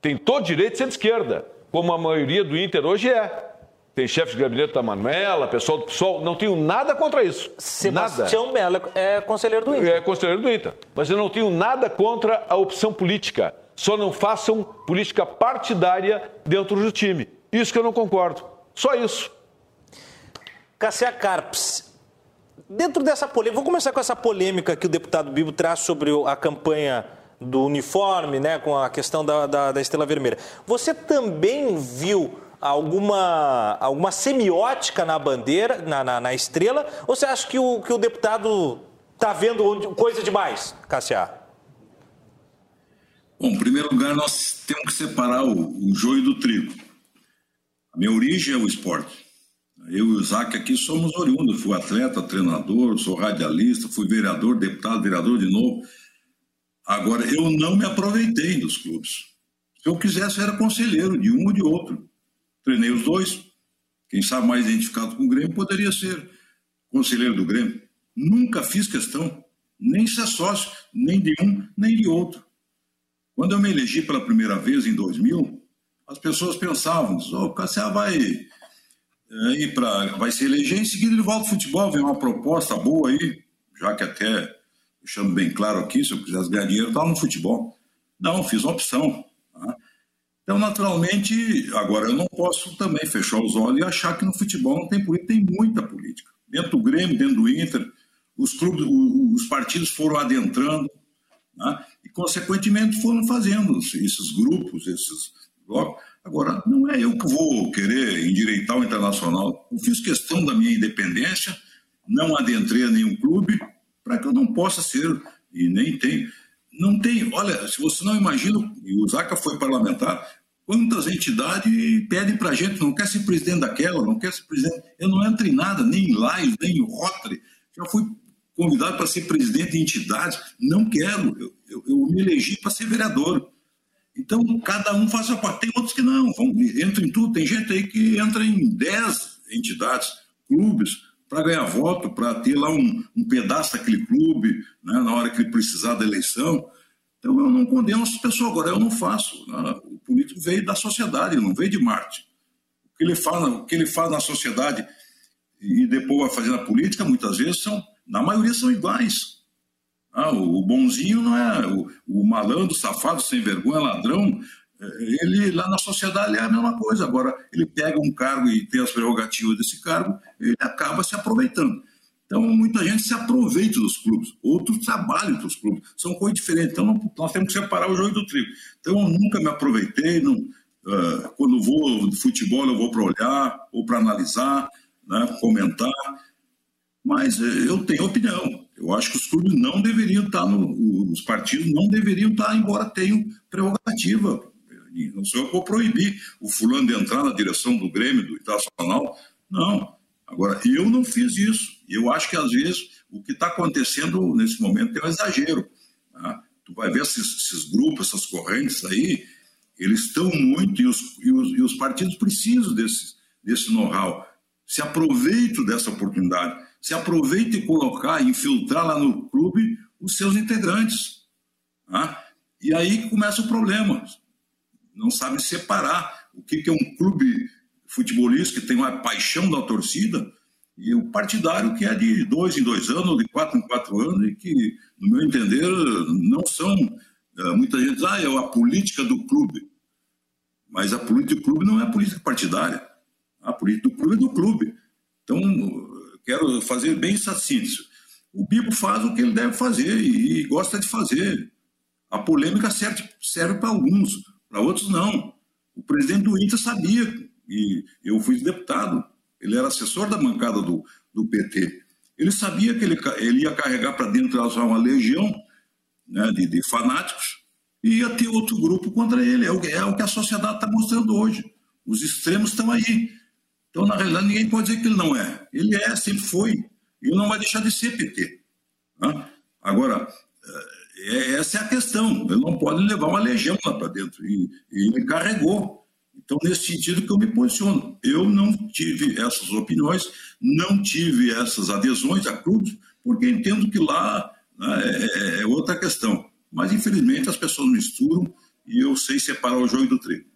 Tem todo o direito de ser de esquerda. Como a maioria do Inter hoje é. Tem chefe de gabinete da Manuela, pessoal do PSOL. Não tenho nada contra isso. Sebastião Mello é conselheiro do Inter. É conselheiro do Inter. Mas eu não tenho nada contra a opção política. Só não façam política partidária dentro do time. Isso que eu não concordo. Só isso. Cassia Carpes, dentro dessa polêmica, vou começar com essa polêmica que o deputado Bibo traz sobre a campanha do uniforme, né, com a questão da, da, da estrela vermelha. Você também viu alguma, alguma semiótica na bandeira, na, na, na estrela, ou você acha que o, que o deputado está vendo coisa demais, Cassia? Bom, em primeiro lugar, nós temos que separar o, o joio do trigo. A minha origem é o esporte. Eu e o Isaac aqui somos oriundos. Fui atleta, treinador, sou radialista, fui vereador, deputado, vereador de novo. Agora, eu não me aproveitei dos clubes. Se eu quisesse, eu era conselheiro de um ou de outro. Treinei os dois. Quem sabe mais identificado com o Grêmio poderia ser conselheiro do Grêmio. Nunca fiz questão, nem ser sócio, nem de um, nem de outro. Quando eu me elegi pela primeira vez, em 2000, as pessoas pensavam, oh, o Cassiá vai é, vai se eleger, em seguida ele volta ao futebol, vem uma proposta boa aí, já que até, deixando bem claro aqui, se eu quisesse ganhar dinheiro, estava no futebol. Não, fiz uma opção. Então, naturalmente, agora eu não posso também fechar os olhos e achar que no futebol não tem política, tem muita política. Dentro do Grêmio, dentro do Inter, os clubes, os partidos foram adentrando, né? e, consequentemente, foram fazendo esses grupos, esses blocos. Agora, não é eu que vou querer endireitar o internacional. Eu fiz questão da minha independência, não adentrei a nenhum clube, para que eu não possa ser, e nem tem. Não tem, olha, se você não imagina, e o Zaca foi parlamentar, quantas entidades pedem para a gente, não quer ser presidente daquela, não quer ser presidente. Eu não entro em nada, nem em Laios, nem em Rotary. Já fui convidado para ser presidente de entidades, não quero, eu, eu, eu me elegi para ser vereador. Então, cada um faz a parte. Tem outros que não, vão, entram em tudo. Tem gente aí que entra em 10 entidades, clubes, para ganhar voto, para ter lá um, um, pedaço daquele clube, né, na hora que ele precisar da eleição. Então, eu não condeno essas pessoas. Agora, eu não faço. Né? O político veio da sociedade, não veio de Marte. O que ele faz, o que ele faz na sociedade e depois vai fazer na política, muitas vezes, são, na maioria, são iguais. Ah, o bonzinho não é o, o malandro, safado, sem vergonha, ladrão. Ele lá na sociedade é a mesma coisa. Agora, ele pega um cargo e tem as prerrogativas desse cargo, ele acaba se aproveitando. Então, muita gente se aproveita dos clubes, outros trabalham para os clubes, são coisas diferentes. Então, nós temos que separar o joio do trigo. Então, eu nunca me aproveitei, não, uh, quando vou de futebol, eu vou para olhar ou para analisar, né, comentar, mas uh, eu tenho opinião. Eu acho que os clubes não deveriam estar, no, os partidos não deveriam estar, embora tenham prerrogativa. Não sou eu que vou proibir o fulano de entrar na direção do Grêmio, do Internacional. Não. Agora, eu não fiz isso. Eu acho que, às vezes, o que está acontecendo nesse momento é um exagero. Tá? Tu vai ver esses, esses, grupos, essas correntes aí, eles estão muito, e os, e os, e os partidos precisam desse, desse know-how. Se aproveitam dessa oportunidade se aproveita e colocar, infiltrar lá no clube os seus integrantes. Tá? E aí começa o problema. Não sabe separar o que é um clube futebolista que tem uma paixão da torcida e o partidário que é de dois em dois anos, de quatro em quatro anos, e que, no meu entender, não são. Eh, muita gente diz, ah, é a política do clube. Mas a política do clube não é a política partidária. A política do clube é do clube. Então, quero fazer bem sucinto. O Bibo faz o que ele deve fazer e, e gosta de fazer. A polêmica serve, serve para alguns, para outros não. O presidente do Inter sabia, e eu fui deputado, ele era assessor da bancada do, do PT. Ele sabia que ele, ele ia carregar para dentro uma legião né, de, de, fanáticos e ia ter outro grupo contra ele. É o, é o que a sociedade está mostrando hoje. Os extremos estão aí. Então, na realidade, ninguém pode dizer que ele não é. Ele é, sempre foi. E não vai deixar de ser PT. Né? Agora, é, essa é a questão. Ele não pode levar uma legião lá para dentro. E, e, ele carregou. Então, nesse sentido que eu me posiciono. Eu não tive essas opiniões, não tive essas adesões a clubes, porque entendo que lá né, é, é outra questão. Mas, infelizmente, as pessoas misturam e eu sei separar o joio do trigo.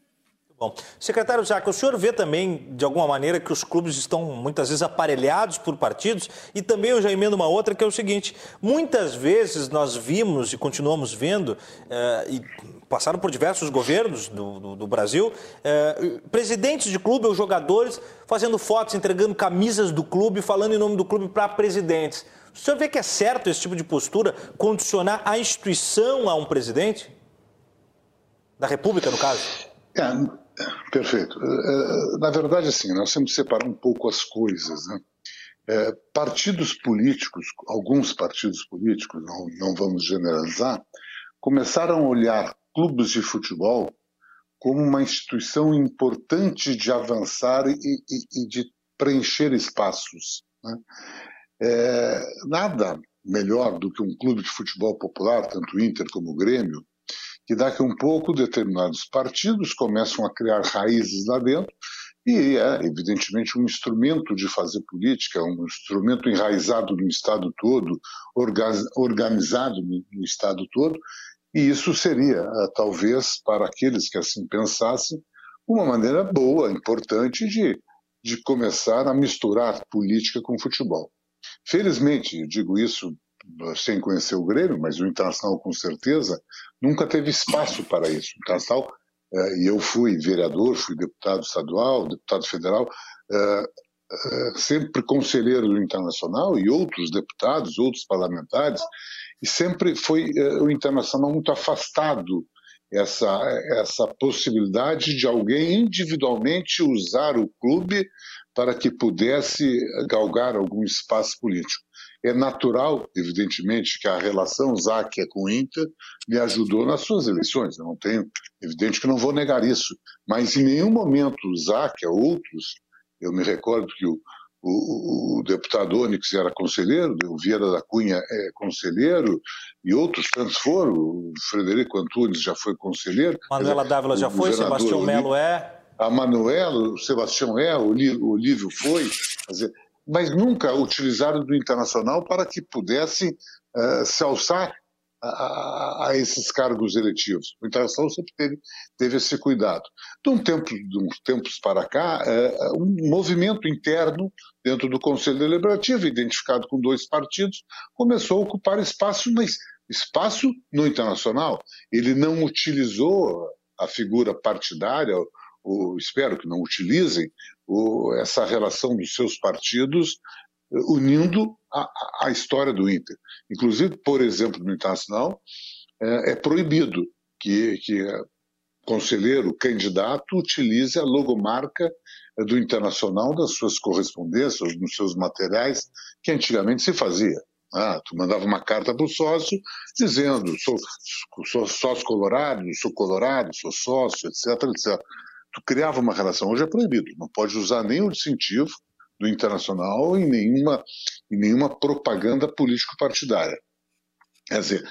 Bom, secretário Jaco, o senhor vê também, de alguma maneira, que os clubes estão muitas vezes aparelhados por partidos e também eu já emendo uma outra, que é o seguinte, muitas vezes nós vimos e continuamos vendo, eh, e passaram por diversos governos do, do, do Brasil, eh, presidentes de clube ou jogadores fazendo fotos, entregando camisas do clube, falando em nome do clube para presidentes. O senhor vê que é certo esse tipo de postura, condicionar a instituição a um presidente? Da República, no caso? É, Perfeito. É, é, na verdade, assim, nós temos que separar um pouco as coisas. Né? É, partidos políticos, alguns partidos políticos, não, não vamos generalizar, começaram a olhar clubes de futebol como uma instituição importante de avançar e, e, e de preencher espaços. Né? É, nada melhor do que um clube de futebol popular, tanto o Inter como o Grêmio, que daqui a um pouco determinados partidos começam a criar raízes lá dentro e é, evidentemente, um instrumento de fazer política, um instrumento enraizado no Estado todo, organizado no Estado todo, e isso seria, é, talvez, para aqueles que assim pensassem, uma maneira boa, importante de, de começar a misturar política com futebol. Felizmente, digo isso sem conhecer o Grêmio, mas o Internacional com certeza, nunca teve espaço para isso. O Internacional, eh, e eu fui vereador, fui deputado estadual, deputado federal, eh, eh, sempre conselheiro do Internacional e outros deputados, outros parlamentares, e sempre foi o Internacional muito afastado essa, essa possibilidade de alguém individualmente usar o clube para que pudesse galgar algum espaço político. É natural, evidentemente, que a relação Záquia com o Inter me ajudou nas suas eleições. Eu não tenho, evidente que não vou negar isso. Mas em nenhum momento Záquia, outros, eu me recordo que o, o, o, deputado Onyx era conselheiro, o Vieira da Cunha é conselheiro, e outros tantos foram. O Frederico Antunes já foi conselheiro. Manuela Dávila já foi, Sebastião Melo é. A Manuela, o Sebastião é, o Olívio foi. Dizer, mas nunca utilizaram do internacional para que pudesse uh, se alçar a, a, esses cargos eletivos. O Internacional sempre teve, teve esse cuidado. De, um tempo, de uns tempos para cá, é, um movimento interno dentro do Conselho Deliberativo, identificado com dois partidos, começou a ocupar espaço, mas espaço no Internacional. Ele não utilizou a figura partidária, ou espero que não utilizem, ou essa relação dos seus partidos unindo a, a, história do Inter. Inclusive, por exemplo, no Internacional, é, é proibido que, que conselheiro, candidato, utilize a logomarca do Internacional das suas correspondências, nos seus materiais, que antigamente se fazia. Ah, tu mandava uma carta para o sócio dizendo sou, sou sócio colorado, sou colorado, sou sócio, etc, etc. Tu criava uma relação. Hoje é proibido. Não pode usar nem o distintivo, do Internacional em nenhuma, em nenhuma propaganda político-partidária. Quer dizer,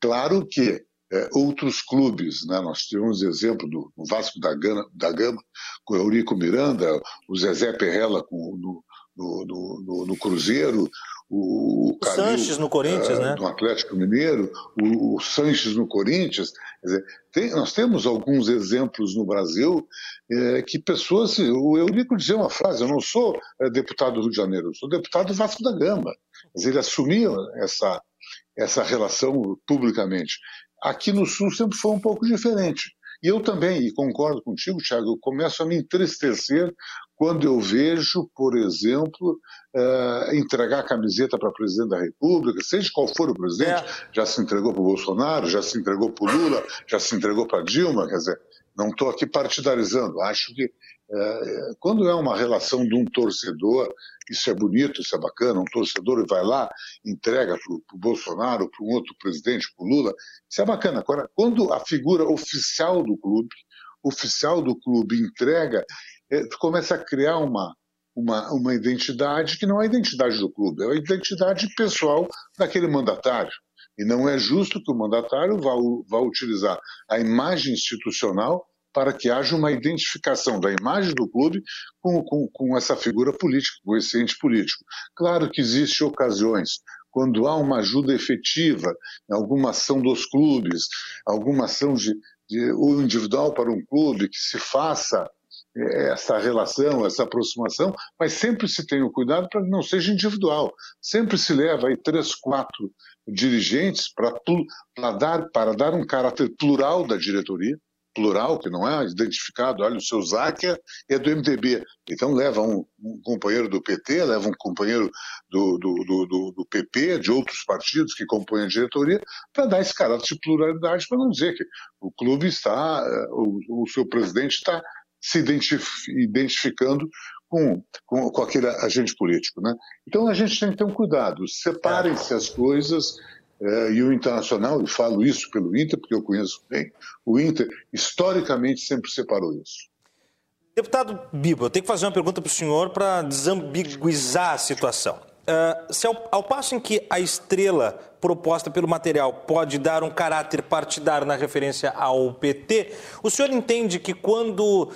claro que é, outros clubes, né? nós tivemos exemplo do, Vasco da Gama, da Gama, com o Eurico Miranda, o Zezé Perrella com, no, no, no, no Cruzeiro, o, o Calil, Sanches no Corinthians, uh, né? No Atlético Mineiro, o, o Sanches no Corinthians. Dizer, tem, nós temos alguns exemplos no Brasil é, que pessoas. O Eurico dizia uma frase: eu não sou é, deputado do Rio de Janeiro, eu sou deputado Vasco da Gama. Dizer, ele assumia essa, essa relação publicamente. Aqui no Sul sempre foi um pouco diferente. E eu também, e concordo contigo, Tiago, eu começo a me entristecer quando eu vejo, por exemplo, uh, entregar a camiseta para o presidente da República, seja qual for o presidente, é. já se entregou para o Bolsonaro, já se entregou para o Lula, já se entregou para a Dilma, quer dizer, não estou aqui partidarizando, acho que uh, quando é uma relação de um torcedor, isso é bonito, isso é bacana, um torcedor vai lá, entrega para o Bolsonaro, para um outro presidente, para o Lula, isso é bacana. Agora, quando a figura oficial do clube, oficial do clube entrega tu começa a criar uma, uma, uma identidade que não é a identidade do clube, é a identidade pessoal daquele mandatário. E não é justo que o mandatário vá, vá utilizar a imagem institucional para que haja uma identificação da imagem do clube com, com, com essa figura política, com esse ente político. Claro que existem ocasiões, quando há uma ajuda efetiva, alguma ação dos clubes, alguma ação de, de, individual para um clube que se faça essa relação, essa aproximação, mas sempre se tem o cuidado para que não seja individual. Sempre se leva aí três, quatro dirigentes para, dar, para dar um caráter plural da diretoria, plural, que não é identificado, olha, o seu Záquia é do MDB, então leva um, um companheiro do PT, leva um companheiro do, do, do, do, PP, de outros partidos que compõem a diretoria, para dar esse caráter de pluralidade, para não dizer que o clube está, eh, o, o seu presidente está se identificando com, com, com, aquele agente político. Né? Então a gente tem que ter um cuidado, separem-se as coisas. É, e o Internacional, e falo isso pelo Inter, porque eu conheço bem, o Inter historicamente sempre separou isso. Deputado Bibo, eu tenho que fazer uma pergunta para o senhor para desambiguizar a situação. Uh, se ao, ao, passo em que a estrela proposta pelo material pode dar um caráter partidário na referência ao PT, o senhor entende que quando uh,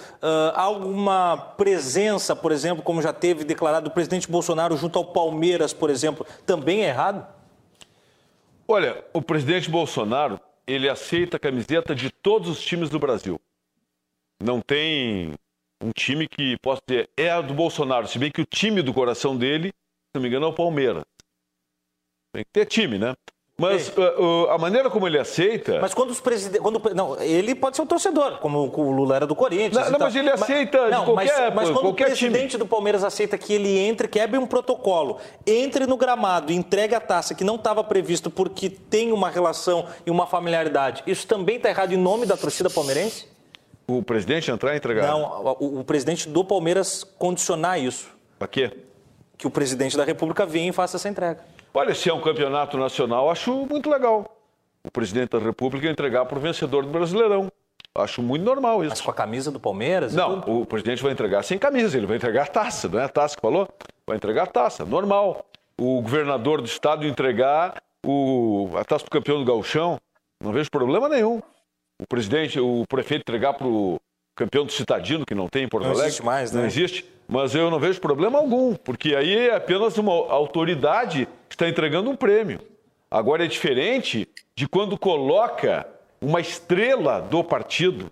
alguma presença, por exemplo, como já teve declarado o presidente Bolsonaro junto ao Palmeiras, por exemplo, também é errado? Olha, o presidente Bolsonaro, ele aceita a camiseta de todos os times do Brasil. Não tem um time que possa dizer é do Bolsonaro, se bem que o time do coração dele não me engano, é o Palmeiras. Tem que ter time, né? Mas uh, uh, a maneira como ele aceita. Mas quando os presidentes. Quando... Não, ele pode ser um torcedor, como o Lula era do Corinthians. Não, não mas ele aceita mas, de não, qualquer, mas, mas quando o presidente time. do Palmeiras aceita que ele entre, quebre um protocolo, entre no gramado e entregue a taça que não estava previsto porque tem uma relação e uma familiaridade, isso também está errado em nome da torcida palmeirense? O presidente entrar e entregar? Não, o, o presidente do Palmeiras condicionar isso. Para quê? Que o presidente da República venha e faça essa entrega. Olha, se é um campeonato nacional, acho muito legal. O presidente da República entregar para o vencedor do Brasileirão. Acho muito normal isso. Mas com a camisa do Palmeiras? Não, o presidente vai entregar sem camisa, ele vai entregar a taça, não é a taça que falou? Vai entregar a taça, normal. O governador do estado entregar o, a taça do campeão do gauchão, não vejo problema nenhum. O presidente, o prefeito entregar para o campeão do Citadino, que não tem em Porto não Alegre. Não existe mais, né? Não existe. Mas eu não vejo problema algum, porque aí é apenas uma autoridade que está entregando um prêmio. Agora é diferente de quando coloca uma estrela do partido.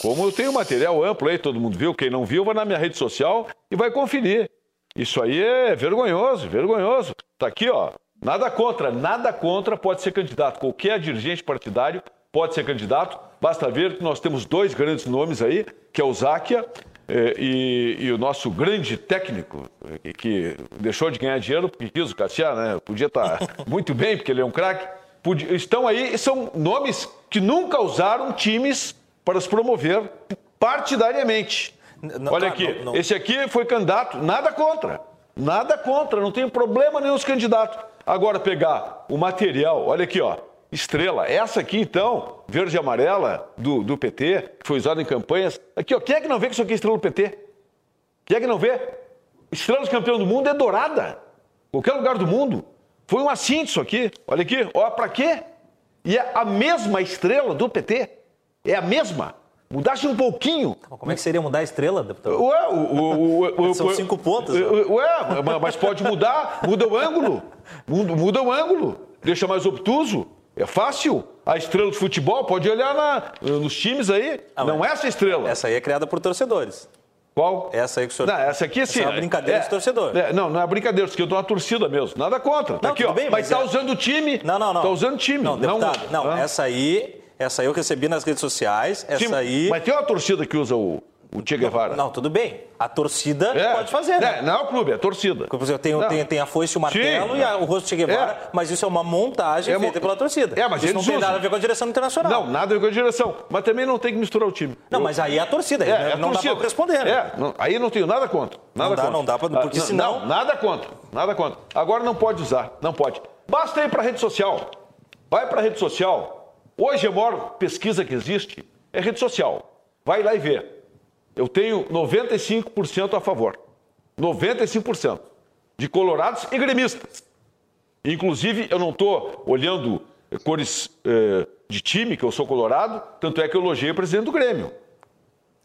Como eu tenho material amplo aí, todo mundo viu. Quem não viu, vai na minha rede social e vai conferir. Isso aí é vergonhoso, vergonhoso. Está aqui, ó. Nada contra, nada contra pode ser candidato. Qualquer dirigente partidário pode ser candidato. Basta ver que nós temos dois grandes nomes aí, que é o Záquia eh, e, e, o nosso grande técnico, que, que, deixou de ganhar dinheiro porque quis o Cassiar, né? Podia estar tá [laughs] muito bem, porque ele é um craque. Estão aí, são nomes que nunca usaram times para se promover partidariamente. Não, Olha aqui, não, não. esse aqui foi candidato, nada contra. Nada contra, não tem problema nenhum os candidatos. Agora pegar o material, olha aqui, ó. Estrela, essa aqui então, verde e amarela do, do PT, que foi usada em campanhas. Aqui, ó, quem é que não vê que isso aqui é estrela do PT? Quem é que não vê? Estrela de campeão do mundo é dourada. Qualquer lugar do mundo. Foi um assinte isso aqui. Olha aqui, ó, pra quê? E é a mesma estrela do PT. É a mesma. Mudasse um pouquinho. Como é que seria mudar a estrela, deputado? Ué, o, o, o, [laughs] São cinco pontos. Ué, mas pode mudar, muda o ângulo. [laughs] Muda, muda o ângulo. Deixa mais obtuso. É fácil. A estrela de futebol, pode olhar na, nos times aí. Ah, não é essa estrela. Essa aí é criada por torcedores. Qual? Essa aí que o senhor. Não, essa aqui sim. Essa é uma brincadeira é, de torcedor. É, não, não é brincadeira, porque eu tô na torcida mesmo. Nada contra. Tá não, aqui, ó. Bem, mas, mas tá é... usando o time. Não, não, não. Tá usando o time. Não, deputado, não, não essa aí essa aí eu recebi nas redes sociais. Essa Sim, aí. Mas tem uma torcida que usa o, o Che Guevara. Não, não, tudo bem. A torcida é, pode fazer, né? É, não é o clube, é a torcida. Tem, tem, tem a foice, o martelo Sim, e a, o rosto de Che Guevara, é. mas isso é uma montagem é, feita pela torcida. É, mas isso não tem nada a ver com a direção internacional. Não, nada a ver com a direção. Mas também não tem que misturar o time. Não, eu... mas aí é a torcida. É, é não torcida. dá pra responder. Né? É, não, aí não tenho nada contra. Nada não dá, contra. não dá pra. Porque ah, senão. Não, nada contra. Nada contra. Agora não pode usar. Não pode. Basta ir pra rede social. Vai pra rede social Hoje a maior pesquisa que existe é rede social. Vai lá e vê. Eu tenho 95% a favor. 95% de colorados e gremistas. Inclusive, eu não estou olhando cores eh, de time, que eu sou colorado, tanto é que eu elogiei o presidente do Grêmio.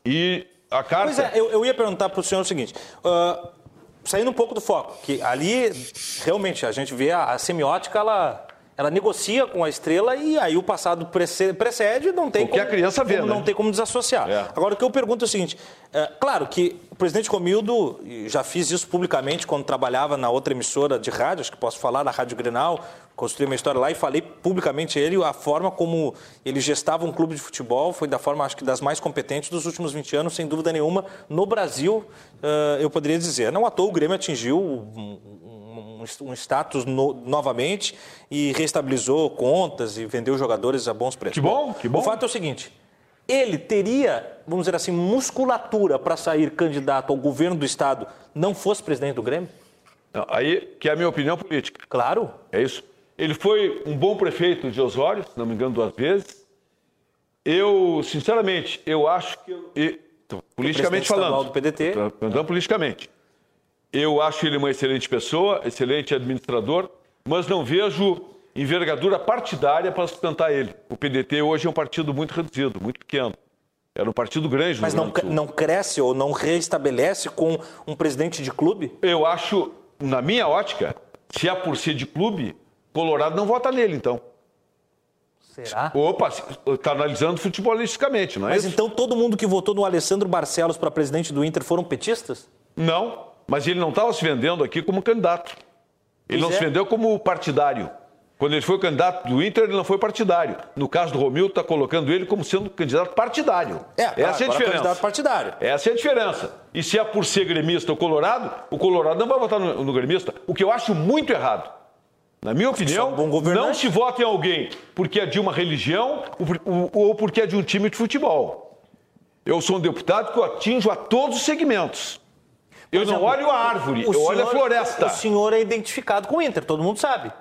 E a carta... Pois é, eu, eu ia perguntar para o senhor o seguinte, uh, saindo um pouco do foco, que ali, realmente, a gente vê a, a semiótica, ela ela negocia com a estrela e aí o passado precede, não tem como, a criança vê, como, né? não tem como desassociar. É. Agora, o que eu pergunto é o seguinte: é, claro que o presidente Romildo, já fiz isso publicamente quando trabalhava na outra emissora de rádio, acho que posso falar, na Rádio Grenal, construí uma história lá e falei publicamente ele a forma como ele gestava um clube de futebol, foi da forma, acho que das mais competentes dos últimos 20 anos, sem dúvida nenhuma, no Brasil, uh, eu poderia dizer. Não à toa o Grêmio atingiu um, um status no, novamente e restabilizou contas e vendeu jogadores a bons preços. Que bom, que bom. O fato é o seguinte: ele teria, vamos dizer assim, musculatura para sair candidato ao governo do Estado, não fosse presidente do Grêmio? Não, aí, que é a minha opinião política. Claro. É isso. Ele foi um bom prefeito de Osório, se não me engano, duas vezes. Eu, sinceramente, eu acho que. Eu, politicamente falando. do PDT. Andando politicamente. Eu acho ele uma excelente pessoa, excelente administrador, mas não vejo envergadura partidária para sustentar ele. O PDT hoje é um partido muito reduzido, muito pequeno. Era um partido grande. Mas não, não cresce ou não reestabelece com um presidente de clube? Eu acho, na minha ótica, se é por ser de clube, Colorado não vota nele, então. Será? Opa, está analisando futebolisticamente, não é Mas isso? então todo mundo que votou no Alessandro Barcelos para presidente do Inter foram petistas? Não. Mas ele não estava se vendendo aqui como candidato. Ele pois não é. se vendeu como partidário. Quando ele foi candidato do Inter, ele não foi partidário. No caso do Romildo, está colocando ele como sendo candidato partidário. É, Essa é a diferença. candidato partidário. Essa é a diferença. E se é por ser gremista ou colorado, o colorado não vai votar no, no gremista. O que eu acho muito errado. Na minha opinião, não se vota em alguém porque é de uma religião ou porque é de um time de futebol. Eu sou um deputado que eu atinjo a todos os segmentos. Eu não exemplo, olho a árvore, eu senhor, olho a floresta. O senhor é identificado com o Inter, todo mundo sabe.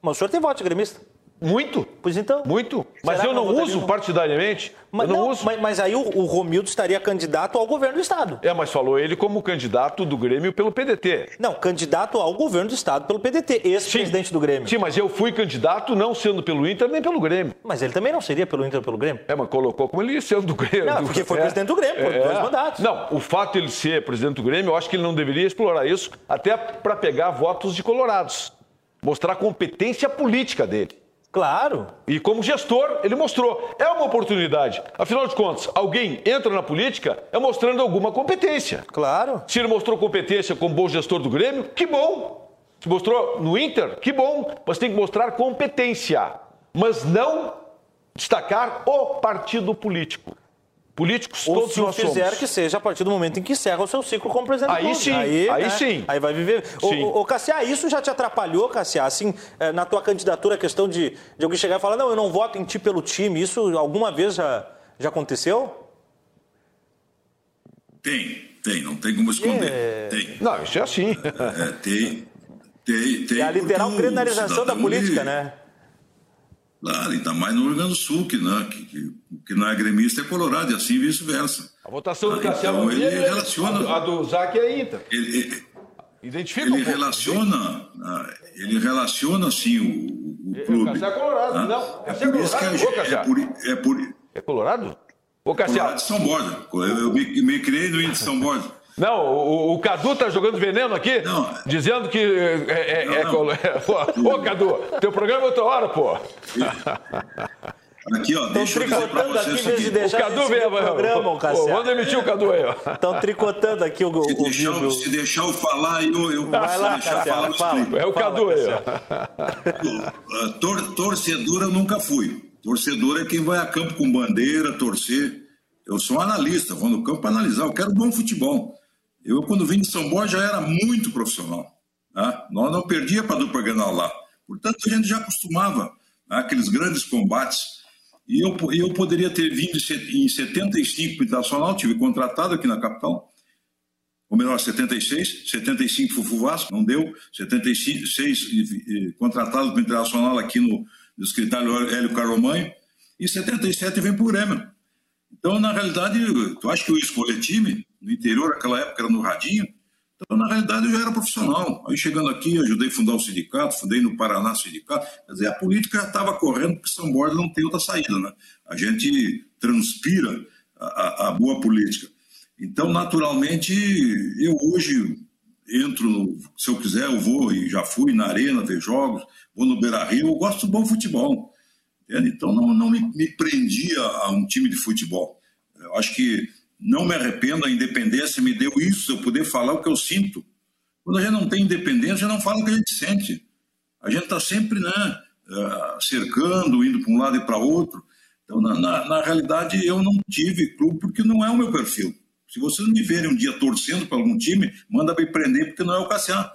Mas o senhor tem voto de gremista. Muito. Pois então. Muito. Mas eu não uso partidariamente. Mas, eu não, não uso. Mas, mas aí o, o, Romildo estaria candidato ao governo do Estado. É, mas falou ele como candidato do Grêmio pelo PDT. Não, candidato ao governo do Estado pelo PDT, ex-presidente do Grêmio. Sim, mas eu fui candidato não sendo pelo Inter nem pelo Grêmio. Mas ele também não seria pelo Inter ou pelo Grêmio? É, mas colocou como ele sendo do Grêmio. Não, porque foi é, presidente do Grêmio, por é, dois mandatos. Não, o fato de ele ser presidente do Grêmio, eu acho que ele não deveria explorar isso até para pegar votos de colorados. Mostrar a competência política dele. Claro. E como gestor, ele mostrou. É uma oportunidade. Afinal de contas, alguém entra na política é mostrando alguma competência. Claro. Se ele mostrou competência como bom gestor do Grêmio, que bom. Se mostrou no Inter, que bom. Mas tem que mostrar competência. Mas não destacar o partido político. Políticos Ou todos se nós fizer somos. que seja a partir do momento em que encerra o seu ciclo como presidente Aí sim, aí, aí né? sim. Aí vai viver. Sim. Ô, Cassia, isso já te atrapalhou, Cassia? Assim, eh, na tua candidatura, a questão de, de alguém chegar e falar, não, eu não voto em ti pelo time, isso alguma vez já, já aconteceu? Tem, tem, não tem como esconder. É... Tem. Não, isso é assim. É, tem, tem, tem. É a literal criminalização da política, né? Claro, ainda mais no Rio Grande do Sul, que, não, que, que, não é gremista é colorado, e assim vice-versa. A votação do ah, Cassiano então, ele relaciona. A, do Zac é Inter. Ele, Identifica ele um relaciona, ah, ele relaciona assim o, o clube. Cassiano é colorado, ah, não. É por isso que a, é, por, é por. É colorado? Ô, Cassiano. Colorado de São Borja. Eu, eu me, me criei no Inter de São Borja. Não, o, o, Cadu tá jogando veneno aqui, não. dizendo que é, é, é não, não. é, [laughs] Ô, Cadu, teu programa é outra hora, pô. Aqui, ó, deixa eu dizer pra vocês aqui. De o Cadu vem, programa, o Pô, vamos demitir o Cadu aí, ó. Estão tricotando aqui o, se o deixar, vídeo. Se deixar eu falar, eu, eu Vai lá, deixar falar, fala. É o Cadu aí, ó. Tor, torcedor eu nunca fui. Torcedor é quem vai a campo com bandeira, torcer. Eu sou analista, vou no campo para analisar. Eu quero bom futebol. Eu, quando vim de São Borja, já era muito profissional. Né? Nós não perdia para a dupla Grenal lá. Portanto, a gente já acostumava né? aqueles grandes combates. E eu, eu poderia ter vindo em 75 para Internacional, tive contratado aqui na capital. Ou melhor, 76, 75 fui para o Vasco, não deu. 76 contratado para o Internacional aqui no, no escritório Hélio Caromanho. E 77 vem para o Grêmio. Então, na realidade, tu acha que eu escolhi time? No interior, naquela época, era no Radinho. Então, na realidade, eu já era profissional. Aí, chegando aqui, ajudei a fundar o sindicato, fundei no Paraná o sindicato. Quer dizer, a política já estava correndo, porque São Borja não tem outra saída, né? A gente transpira a, a, a boa política. Então, naturalmente, eu hoje entro, no, se eu quiser, eu vou e já fui na arena ver jogos, vou no Beira Rio, eu gosto do bom futebol. Entende? Então, não, não me, me prendia a um time de futebol. Eu acho que não me arrependo, a independência me deu isso, eu poder falar o que eu sinto. Quando a gente não tem independência, não fala o que a gente sente. A gente está sempre né, eh, cercando, indo para um lado e para outro. Então, na, na, na, realidade, eu não tive clube porque não é o meu perfil. Se vocês me verem um dia torcendo para algum time, manda me prender porque não é o Cassiano.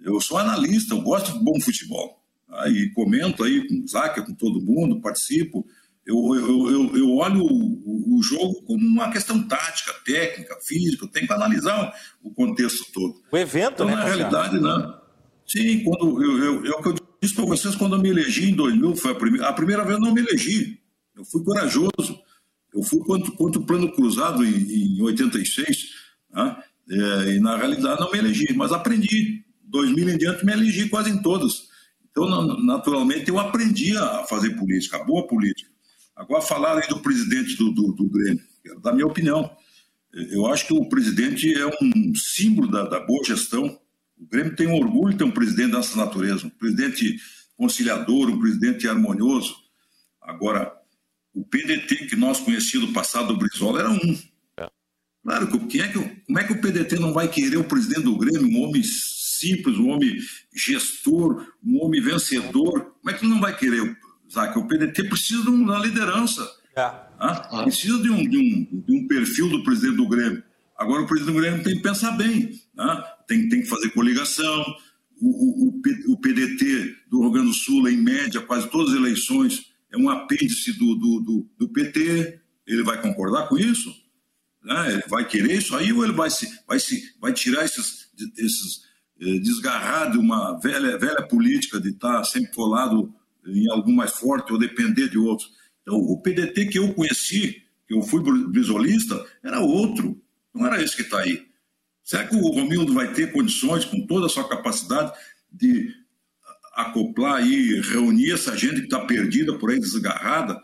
Eu sou analista, eu gosto de bom futebol. Aí comento aí com o Zaca, com todo mundo, participo. Eu, eu, eu, eu olho o, o, jogo como uma questão tática, técnica, física, eu tenho que analisar o contexto todo. O evento, então, né? Na realidade, não. Sim, quando eu, eu, eu, eu disse para vocês quando eu me elegi em 2000, foi a primeira, a primeira vez não me elegi. Eu fui corajoso. Eu fui contra, contra o plano cruzado em, em 86, né? é, e na realidade não me elegi, mas aprendi. 2000 em diante me elegi quase em todas. Então, naturalmente, eu aprendi a fazer política, a boa política. Agora, falar aí do presidente do, do, do Grêmio, quero dar minha opinião. Eu acho que o presidente é um símbolo da, da boa gestão. O Grêmio tem um orgulho de ter um presidente dessa natureza, um presidente conciliador, um presidente harmonioso. Agora, o PDT que nós conhecíamos do passado do Brizola era um. É. Claro, que, é que, como é que o PDT não vai querer o presidente do Grêmio, um homem simples, um homem gestor, um homem vencedor? Como é que ele não vai querer Zaca, o PDT precisa de uma liderança. É. Ah. Precisa de um, de, um, de um perfil do presidente do Grêmio. Agora, o presidente do Grêmio tem que pensar bem. Né? Tem, tem que fazer coligação. O, o, o, PDT do Rio Grande do Sul, em média, quase todas as eleições, é um apêndice do, do, do, do PT. Ele vai concordar com isso? Né? Ele vai querer isso aí ou ele vai, se, vai, se, vai tirar esses, esses eh, desgarrar de uma velha, velha política de estar sempre colado em algum mais forte ou depender de outros. Então, o PDT que eu conheci, que eu fui brisolista, era outro, não era esse que está aí. Será que o Romildo vai ter condições, com toda a sua capacidade, de acoplar e reunir essa gente que está perdida por aí, desgarrada?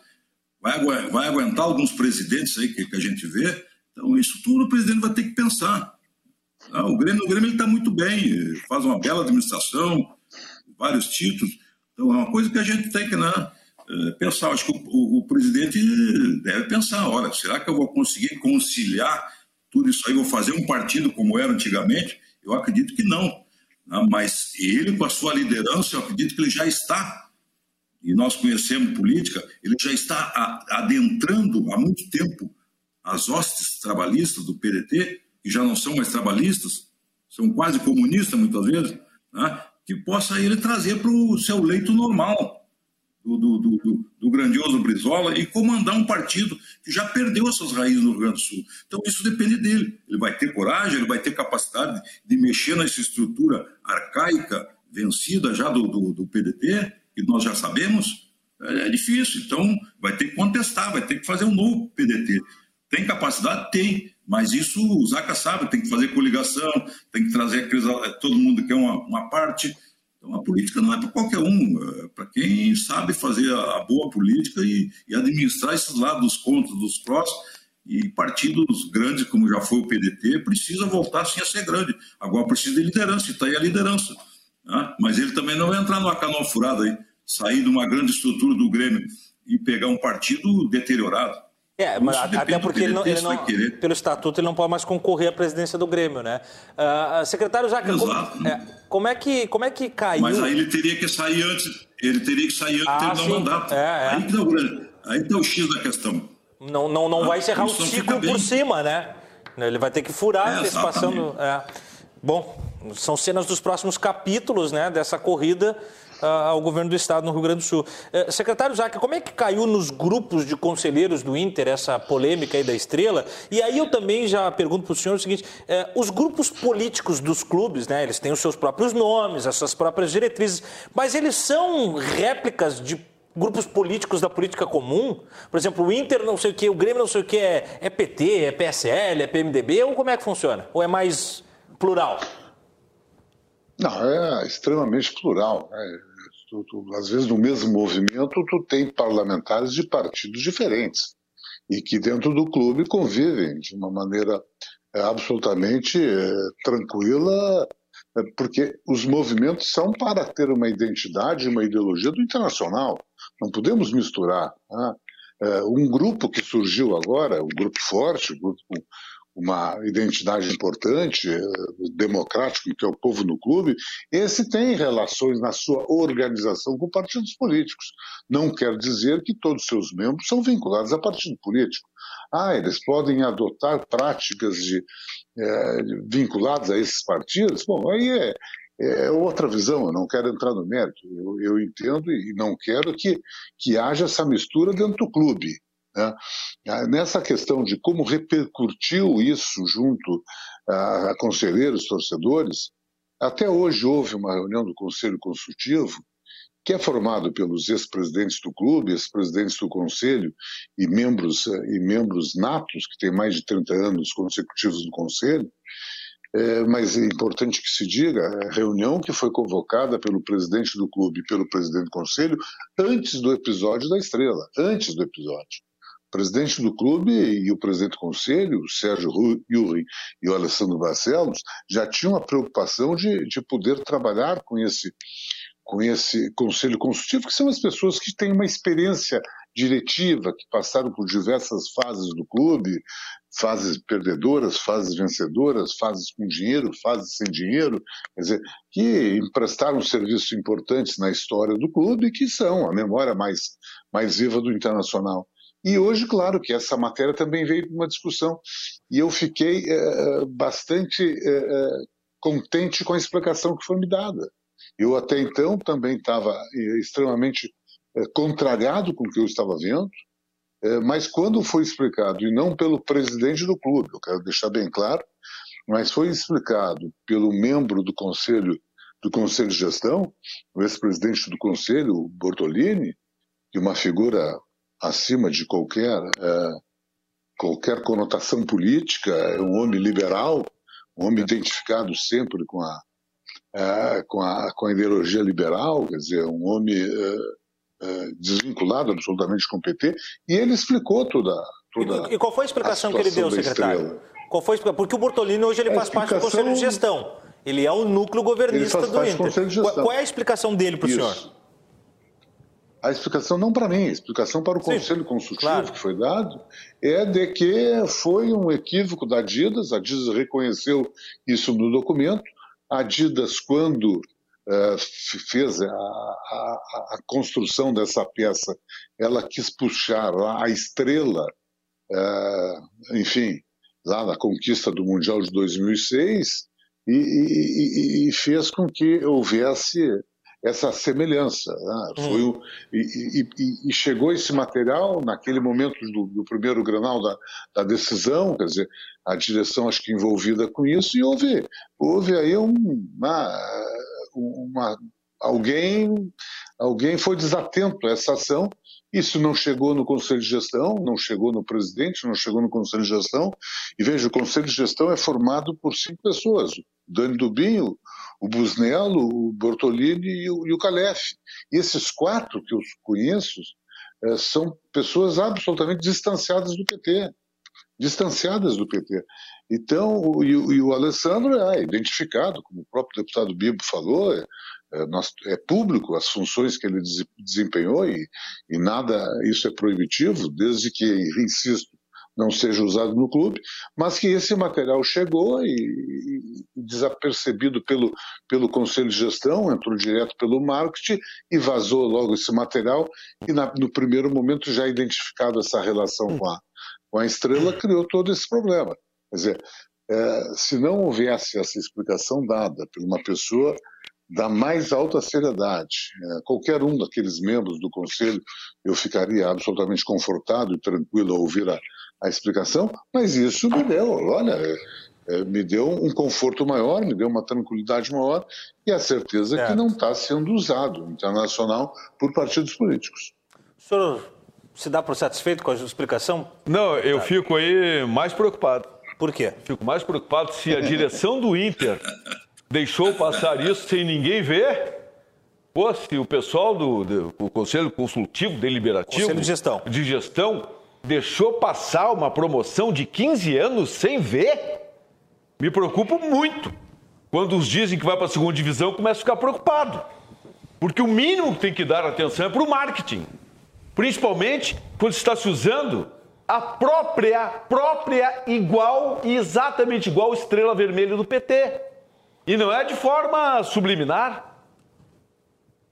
Vai, vai aguentar alguns presidentes aí que, que, a gente vê? Então, isso tudo o presidente vai ter que pensar. Ah, o Grêmio, está muito bem, faz uma bela administração, vários títulos. Então, é uma coisa que a gente tem que né, eh, pensar. Acho que o, o, o presidente deve pensar: olha, será que eu vou conseguir conciliar tudo isso aí, vou fazer um partido como era antigamente? Eu acredito que não. Né? Mas ele, com a sua liderança, eu acredito que ele já está, e nós conhecemos política, ele já está adentrando há muito tempo as hostes trabalhistas do PDT, que já não são mais trabalhistas, são quase comunistas muitas vezes, né? Que possa ele trazer para o seu leito normal do, do, do, do, grandioso Brizola e comandar um partido que já perdeu as suas raízes no Rio Grande do Sul. Então isso depende dele. Ele vai ter coragem, ele vai ter capacidade de mexer nessa estrutura arcaica, vencida já do, do, do PDT, que nós já sabemos. É, é difícil. Então vai ter que contestar, vai ter que fazer um novo PDT. Tem capacidade? Tem. Mas isso o Zaca sabe, tem que fazer coligação, tem que trazer todo mundo que é uma, uma parte. Então, a política não é para qualquer um, é para quem sabe fazer a, boa política e, e, administrar esses lados dos contras, dos prós. E partidos grandes, como já foi o PDT, precisa voltar sim a ser grande. Agora precisa de liderança, e está aí a liderança. Né? Mas ele também não vai entrar numa canoa furada aí, sair de uma grande estrutura do Grêmio e pegar um partido deteriorado. É, mas até porque ele não, ele não, pelo estatuto ele não pode mais concorrer à presidência do Grêmio, né? Uh, secretário Jaca, como, é, como, é que, como é que caiu... Mas aí ele teria que sair antes, ele teria que sair antes ah, de terminar o mandato. É, é. Aí que tá aí tá o X da questão. Não, não, não ah, vai encerrar o ciclo por cima, né? Ele vai ter que furar é, antecipação. É. Bom, são cenas dos próximos capítulos né, dessa corrida ao governo do estado no Rio Grande do Sul. Eh, secretário Zaca, como é que caiu nos grupos de conselheiros do Inter essa polêmica aí da estrela? E aí eu também já pergunto para o senhor o seguinte: eh, os grupos políticos dos clubes, né, eles têm os seus próprios nomes, as suas próprias diretrizes, mas eles são réplicas de grupos políticos da política comum? Por exemplo, o Inter não sei o que, o Grêmio não sei o que, é, é PT, é PSL, é PMDB, ou como é que funciona? Ou é mais plural? Não, é extremamente plural. Né? Tu, tu, às vezes, no mesmo movimento, tu tem parlamentares de partidos diferentes e que dentro do clube convivem de uma maneira é, absolutamente é, tranquila, é, porque os movimentos são para ter uma identidade, uma ideologia do internacional. Não podemos misturar. Né? Um grupo que surgiu agora, um grupo forte, um grupo uma identidade importante, eh, democrática, que é o povo no clube, esse tem relações na sua organização com partidos políticos. Não quer dizer que todos os seus membros são vinculados a partido político. Ah, eles podem adotar práticas de, é, vinculadas a esses partidos? Bom, aí é, é outra visão, eu não quero entrar no mérito. Eu, eu entendo e não quero que, que haja essa mistura dentro do clube. Né? Ah, nessa questão de como repercutiu isso junto a, a conselheiros, torcedores, até hoje houve uma reunião do Conselho Consultivo que é formado pelos ex-presidentes do clube, ex-presidentes do conselho e membros e membros natos que têm mais de 30 anos consecutivos no conselho. É, mas é importante que se diga, a reunião que foi convocada pelo presidente do clube e pelo presidente do conselho antes do episódio da Estrela, antes do episódio presidente do clube e o presidente do conselho, o Sérgio Yuri e o Alessandro Barcelos, já tinham a preocupação de, de poder trabalhar com esse, com esse conselho consultivo, que são as pessoas que têm uma experiência diretiva, que passaram por diversas fases do clube, fases perdedoras, fases vencedoras, fases com dinheiro, fases sem dinheiro, quer dizer, que emprestaram serviços importantes na história do clube, que são a memória mais, mais viva do internacional. E hoje, claro, que essa matéria também veio para uma discussão e eu fiquei é, bastante é, contente com a explicação que foi me dada. Eu até então também estava extremamente é, contrariado com o que eu estava vendo, mas quando foi explicado, e não pelo presidente do clube, eu quero deixar bem claro, mas foi explicado pelo membro do conselho do conselho de gestão, o ex-presidente do conselho, Bortolini, que é uma figura acima de qualquer é, qualquer conotação política, é um homem liberal, um homem identificado sempre com a, é, com a, com a ideologia liberal, quer dizer, um homem é, é, desvinculado absolutamente com o PT, e ele explicou toda. toda e, e qual foi a explicação a que ele deu, secretário? Estrela. Qual foi Porque o Bortolini hoje ele faz explicação... parte do Conselho de Gestão. Ele é o núcleo governista do Inter. Qual, qual é a explicação dele para o senhor? A explicação não para mim, a explicação para o Sim, Conselho Consultivo claro. que foi dado é de que foi um equívoco da Adidas, a Adidas reconheceu isso no documento. A Adidas, quando uh, fez a, a, a, construção dessa peça, ela quis puxar a estrela, uh, enfim, lá na conquista do Mundial de 2006, e, e, e fez com que houvesse essa semelhança. Né? Hum. Foi o, e, e, e, chegou esse material naquele momento do, do primeiro granal da, da, decisão, quer dizer, a direção acho que envolvida com isso, e houve, houve aí um, uma, uma, alguém, alguém foi desatento a essa ação. Isso não chegou no Conselho de Gestão, não chegou no presidente, não chegou no Conselho de Gestão. E veja, o Conselho de Gestão é formado por cinco pessoas: Dani Dubinho, o Busnello, o Bortolini e o, e o Calef. E esses quatro que eu conheço é, são pessoas absolutamente distanciadas do PT. Distanciadas do PT. Então, o, e, o Alessandro é identificado, como o próprio deputado Bibo falou, é, é, nós, é público as funções que ele desempenhou e, e nada, isso é proibitivo, desde que, insisto, não seja usado no clube, mas que esse material chegou e, e, desapercebido pelo, pelo Conselho de Gestão, entrou direto pelo marketing e vazou logo esse material e na, no primeiro momento já identificado essa relação com a, com a estrela, criou todo esse problema. Quer dizer, é, se não houvesse essa explicação dada por uma pessoa da mais alta seriedade. É, qualquer um daqueles membros do Conselho, eu ficaria absolutamente confortado e tranquilo a ouvir a, a explicação, mas isso me deu, olha, é, é, me deu um conforto maior, me deu uma tranquilidade maior e a certeza que não está sendo usado internacional por partidos políticos. O senhor se dá por satisfeito com a explicação? Não, eu fico aí mais preocupado. Por quê? Fico mais preocupado se a direção do Inter deixou passar isso sem ninguém ver. Pô, se o pessoal do, do, do Conselho Consultivo Deliberativo Conselho de Gestão. de Gestão deixou passar uma promoção de 15 anos sem ver? Me preocupo muito. Quando os dizem que vai para a segunda divisão, começo a ficar preocupado. Porque o mínimo que tem que dar atenção é para o marketing. Principalmente quando está se usando a própria, própria igual e exatamente igual estrela vermelha do PT. E não é de forma subliminar.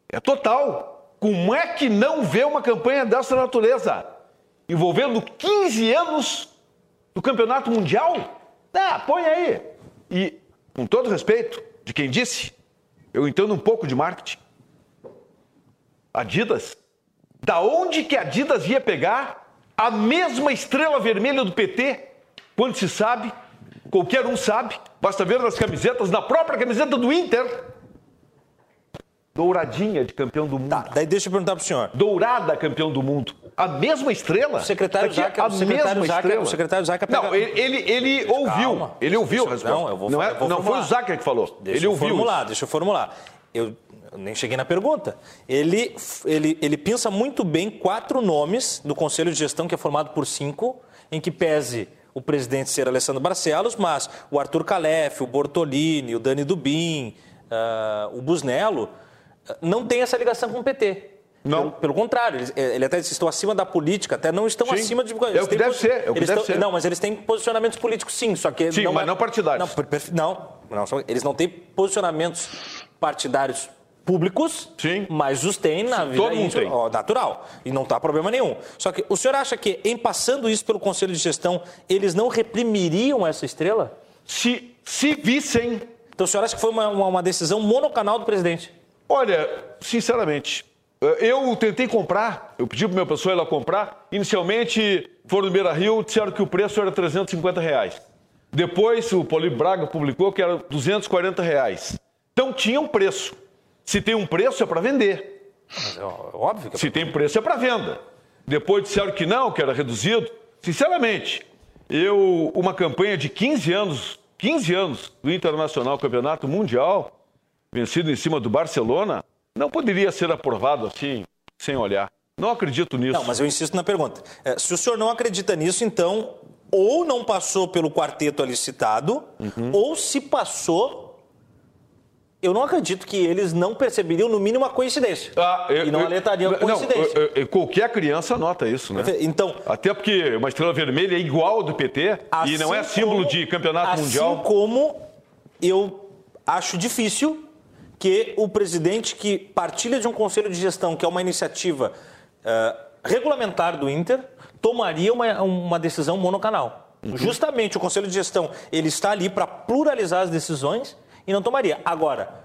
É total. Como é que não vê uma campanha dessa natureza? Envolvendo 15 anos do campeonato mundial? Ah, põe aí. E, com todo respeito de quem disse, eu entendo um pouco de marketing. Adidas. Da onde que a Adidas ia pegar a mesma estrela vermelha do PT? Quando se sabe, qualquer um sabe, basta ver nas camisetas, na própria camiseta do Inter, douradinha de campeão do mundo. Tá, daí deixa eu perguntar para o senhor. Dourada campeão do mundo a mesma estrela? O secretário Zaca, a o secretário mesma Zaca, estrela. O secretário Zaca pega... Não, ele, ele, ele ouviu. Ele ouviu a resposta. Não, eu vou, não, é, eu não foi o Zaca que falou. Deixa ele eu ouviu formular, isso. deixa eu formular. Eu, nem cheguei na pergunta. Ele, ele, ele pensa muito bem quatro nomes do Conselho de Gestão, que é formado por cinco, em que pese o presidente ser Alessandro Barcelos, mas o Arthur Calef, o Bortolini, o Dani Dubin, uh, o Busnello, uh, não tem essa ligação com o PT. Não. Pelo, pelo contrário, eles, eh, ele até estão acima da política, até não estão sim. acima de. É o que deve ser. É o que deve estão, ser. Não, mas eles têm posicionamentos políticos, sim, só que. Sim, não, mas não partidários. Não, não, não, eles não têm posicionamentos partidários públicos, sim. mas os têm na sim, vida todo mundo tem. Natural. E não está problema nenhum. Só que o senhor acha que, em passando isso pelo Conselho de Gestão, eles não reprimiriam essa estrela? Se, se vissem. Então o senhor acha que foi uma, uma, uma decisão monocanal do presidente? Olha, sinceramente, Eu tentei comprar, eu pedi para minha pessoa ela comprar. Inicialmente, foram no Beira Rio, disseram que o preço era 350 reais. Depois, o Poli Braga publicou que era 240 reais. Então, tinha um preço. Se tem um preço, é para vender. Mas é óbvio que é Se tem preço, é para venda. Depois disseram que não, que era reduzido. Sinceramente, eu, uma campanha de 15 anos, 15 anos do Internacional Campeonato Mundial, vencido em cima do Barcelona, não poderia ser aprovado assim, sem olhar. Não acredito nisso. Não, mas eu insisto na pergunta. É, se o senhor não acredita nisso, então, ou não passou pelo quarteto ali citado, Uhum. ou se passou, eu não acredito que eles não perceberiam, no mínimo, a coincidência. Ah, eu- e não eu- alertariam a não, coincidência. eu- eu- qualquer criança nota isso, né? Então, Até porque uma estrela vermelha é igual ao do PT e não é Assim símbolo como- de campeonato assim mundial. como eu acho difícil que o presidente que partilha de um conselho de gestão, que é uma iniciativa eh, regulamentar do Inter, tomaria uma, uma decisão monocanal. Uhum. Justamente o conselho de gestão ele está ali para pluralizar as decisões e não tomaria. Agora,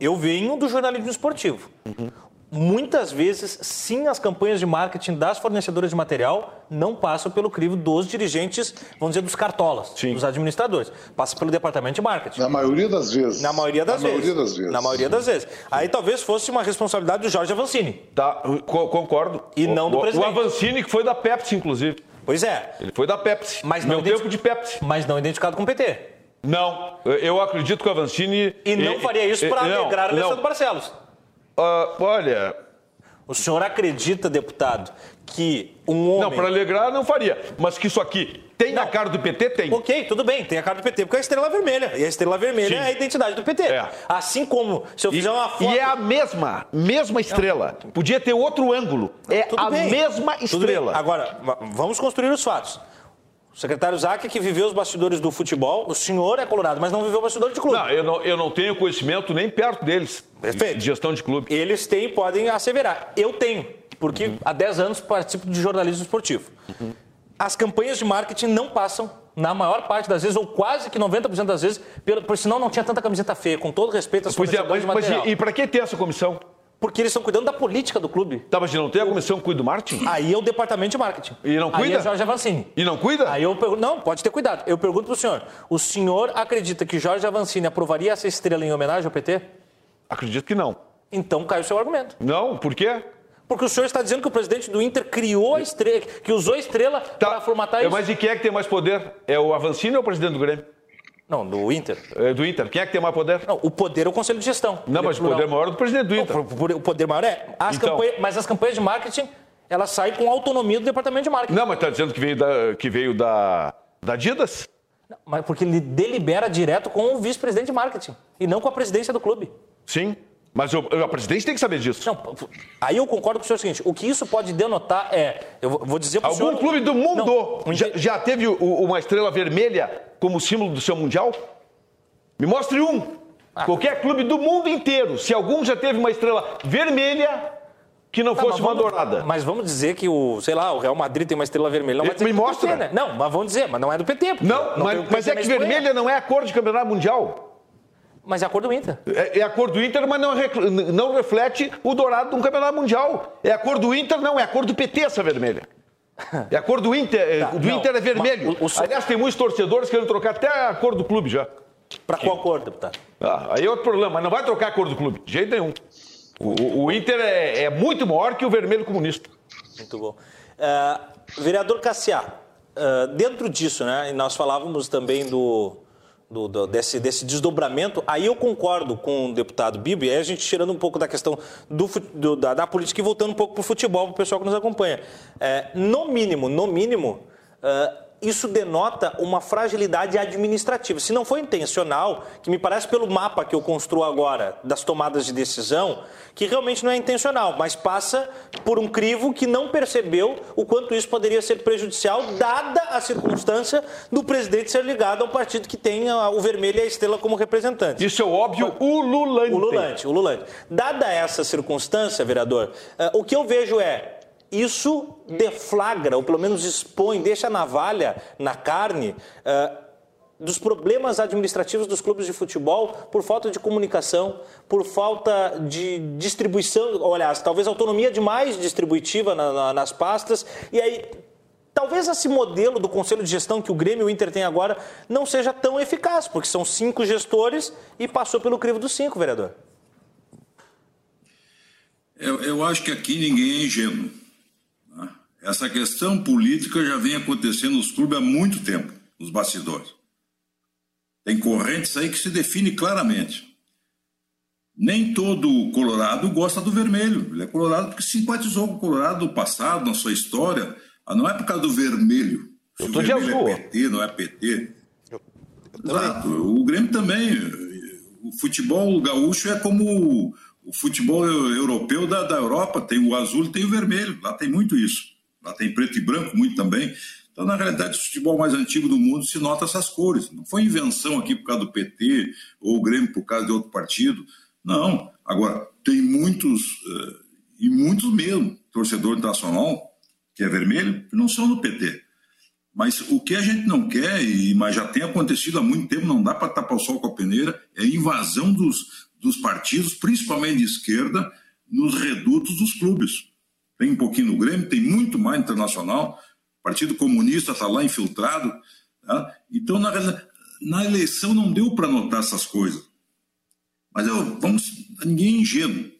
eu venho do jornalismo esportivo. Uhum. Muitas vezes, sim, as campanhas de marketing das fornecedoras de material não passam pelo crivo dos dirigentes, vamos dizer, dos cartolas, Sim. dos administradores. Passa pelo departamento de marketing. Na maioria das vezes. Na maioria das Na vezes. maioria das vezes. Na maioria das vezes. Aí talvez fosse uma responsabilidade do Jorge Avancini. Tá, co- concordo. E O- não do o, presidente. O Avancini, que foi da Pepsi, inclusive. Pois é, Ele foi da Pepsi. Mas não Meu identi- tempo de Pepsi. mas não identificado com o PT. Não, eu- acredito que o Avancini... E não faria isso para alegrar a. Alessandro Barcelos. Ah, olha, O senhor acredita, deputado, que um homem... não, para alegrar não faria. Mas que isso aqui tem a Não. cara do PT, tem. Ok, tudo bem, tem a cara do PT, porque é a estrela vermelha. E a estrela vermelha Sim. é a identidade do PT. É. Assim como se eu E, fizer uma foto. e é a mesma, mesma estrela. Podia ter outro ângulo. É Tudo a bem. mesma estrela. Agora, va- vamos construir os fatos. O secretário Zac, que viveu os bastidores do futebol, o senhor é colorado, mas não viveu o bastidor de clube. Não, eu não, eu não tenho conhecimento nem perto deles. Perfeito. De gestão de clube. Eles têm, podem asseverar. Eu tenho, porque há 10 anos participo de jornalismo esportivo. As campanhas de marketing não passam, na maior parte das vezes, ou quase que 90% das vezes, pelo, por senão não tinha tanta camiseta feia, com todo respeito às Pois é, mas, de mas material. e, e para que ter essa comissão? Porque eles estão cuidando da política do clube. Tá, mas não tem a comissão que cuida do marketing? Aí é o departamento de marketing. E não Aí cuida? é Jorge Avancini. E não cuida? Aí eu pergunto, não, pode ter cuidado. Eu pergunto para o senhor, o senhor acredita que Jorge Avancini aprovaria essa estrela em homenagem ao PT? Acredito que não. Então cai o seu argumento. Não, por quê? Porque o senhor está dizendo que o presidente do Inter criou a estrela, que usou a estrela para formatar isso. Tá. Mas e quem é que tem mais poder? É o Avancini ou o presidente do Grêmio? Não, do Inter. É do Inter. Quem é que tem mais poder? Não, o poder é o conselho de gestão. Não, é mas o poder maior é do presidente do Não, Inter. por- o poder maior é. As Então. campanhas- mas as campanhas de marketing, elas saem com autonomia do departamento de marketing. Não, mas está dizendo que veio da, que veio da, da Adidas? Não, Mas porque ele delibera direto com o vice-presidente de marketing e não com a presidência do clube. Sim. Mas o, a presidente tem que saber disso. Não, aí eu concordo com o senhor o seguinte: o que isso pode denotar é. Eu vou- dizer para o Algum senhor. clube do mundo Não, já, já teve o- uma estrela vermelha como símbolo do seu mundial? Me mostre um. Ah. Qualquer clube do mundo inteiro. Se algum já teve uma estrela vermelha que não Tá, fosse uma dourada. Mas vamos dizer que o, sei lá, o Real Madrid tem uma estrela vermelha. Não Me que é do mostra. PT, né? Não, mas vamos dizer, mas não é do PT. Não, tem mas, o PT mas é que vermelha não é a cor de campeonato mundial. Mas é a cor do Inter. É, é a cor do Inter, mas não, não reflete o dourado de um campeonato mundial. É a cor do Inter, não, é a cor do PT essa vermelha. [laughs] É a cor do Inter, é- Tá, do não, Inter é vermelho. o- o Aliás, tem muitos torcedores querendo trocar até a cor do clube já. Para qual cor, deputado? Ah, aí é outro problema, mas não vai trocar a cor do clube, de jeito nenhum. O, o- o Inter é, é muito maior que o vermelho comunista. Muito bom. Ah, vereador Cassiá, ah, dentro disso, né, e nós falávamos também do, do- do- desse, desse desdobramento, aí eu concordo com o deputado Bibi, aí a gente tirando um pouco da questão do, do- da, da política e voltando um pouco para o futebol, para o pessoal que nos acompanha. É, no mínimo, no mínimo, ah, isso denota uma fragilidade administrativa. Se não for intencional, que me parece pelo mapa que eu construo agora das tomadas de decisão, que realmente não é intencional, mas passa por um crivo que não percebeu o quanto isso poderia ser prejudicial, dada a circunstância do presidente ser ligado ao partido que tem o vermelho e a estrela como representantes. Isso é o óbvio ululante. O Lulante, o Lulante. Dada essa circunstância, vereador, eh, o que eu vejo é isso deflagra, ou pelo menos expõe, deixa a navalha na carne, eh, dos problemas administrativos dos clubes de futebol por falta de comunicação, por falta de distribuição, ou, aliás, talvez autonomia demais distributiva na, na, nas pastas, e aí talvez esse modelo do conselho de gestão que o Grêmio e o Inter tem agora não seja tão eficaz, porque são cinco gestores e passou pelo crivo dos cinco, vereador. Eu, eu acho que aqui ninguém é ingênuo. Essa questão política já vem acontecendo nos clubes há muito tempo, nos bastidores. Tem correntes aí que se define claramente. Nem todo colorado gosta do vermelho. Ele é colorado porque simpatizou com o colorado do passado, na sua história. Ah, não é por causa do vermelho. Se Eu o tô de vermelho azul. é PT, não é PT. Exato. O Grêmio também. O futebol gaúcho é como o futebol europeu da, da Europa. Tem o azul e tem o vermelho. Lá tem muito isso. Lá tem preto e branco muito também. Então, na realidade, o futebol mais antigo do mundo se nota essas cores. Não foi invenção aqui por causa do PT ou o Grêmio por causa de outro partido. Não. Agora, tem muitos, uh, e muitos mesmo, torcedor internacional, que é vermelho, que não são do PT. Mas o que a gente não quer, e, mas já tem acontecido há muito tempo, não dá para tapar o sol com a peneira, é a invasão dos, dos partidos, principalmente de esquerda, nos redutos dos clubes. Tem um pouquinho no Grêmio, tem muito mais internacional. O Partido Comunista está lá infiltrado. Tá? Então, na, na eleição não deu para notar essas coisas. Mas eu, vamos, ninguém é ingênuo.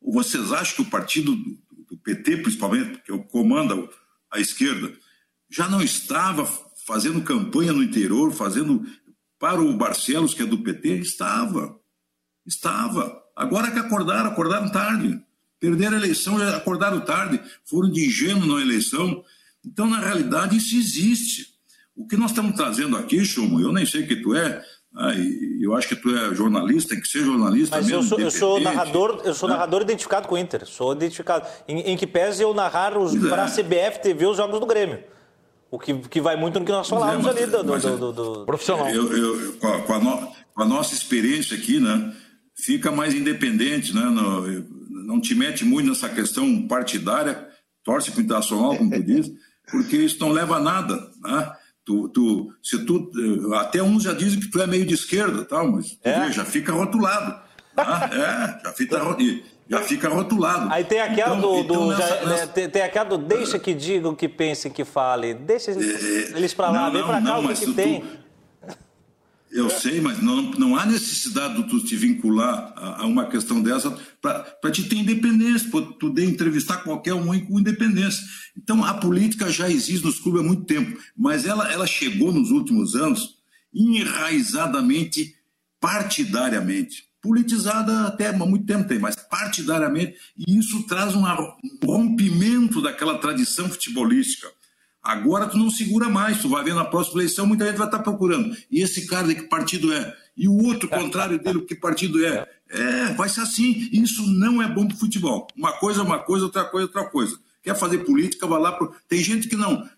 Ou vocês acham que o partido do, do PT, principalmente, que comanda a esquerda, já não estava fazendo campanha no interior, fazendo para o Barcelos, que é do PT? Estava. Estava. Agora que acordaram, acordaram tarde. Perderam a eleição, já acordaram tarde. Foram de ingênuo na eleição. Então, na realidade, isso existe. O que nós estamos trazendo aqui, Chumo, eu nem sei o que tu é, ah, eu acho que tu é jornalista, tem que ser jornalista Mas mesmo. eu sou, eu sou narrador, eu sou né? narrador identificado com o Inter. Sou identificado. Em, em que pese eu narrar os, para a CBF TV os jogos do Grêmio. O que, que vai muito no que nós falávamos é, mas, ali do, mas, do, do, do, profissional. Eu, eu, com, a, com, a no, com, a nossa experiência aqui, né, fica mais independente, né? No, não te mete muito nessa questão partidária, torce para o internacional, como tu [laughs] diz, porque isso não leva a nada, né? Tu, tu, se tu, até uns já dizem que tu é meio de esquerda, tal, mas é? vê, já fica rotulado. Tá? [laughs] é, já fica, já fica rotulado. Aí tem aquela então, do, do então nessa, já, nessa... Tem, tem, aquela do deixa que digam, que pensem, que falem. Deixa é, eles para lá, não, vem para cá não, o que, que tem. Tu, eu sei, mas não, não há necessidade de tu te vincular a, a uma questão dessa para te ter independência, para poder entrevistar qualquer um com independência. Então, a política já existe nos clubes há muito tempo, mas ela, ela chegou nos últimos anos enraizadamente partidariamente. Politizada até há muito tempo tem, mas partidariamente, e isso traz um rompimento daquela tradição futebolística. Agora tu não segura mais, tu vai ver na próxima eleição, muita gente vai estar procurando. E esse cara de que partido é? E o outro contrário dele, que partido é? É, vai ser assim. Isso não é bom para futebol. Uma coisa é uma coisa, outra coisa é outra coisa. Quer fazer política, vai lá. Pro... Tem gente que não.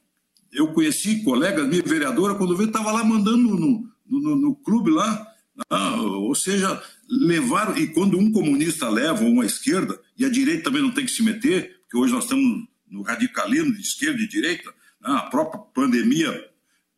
Eu conheci colegas, minha vereadora, quando veio, estava lá mandando no, no, no, clube lá. Ah, ou seja, levaram. E quando um comunista leva uma esquerda, e a direita também não tem que se meter, porque hoje nós estamos no radicalismo de esquerda e direita, a própria pandemia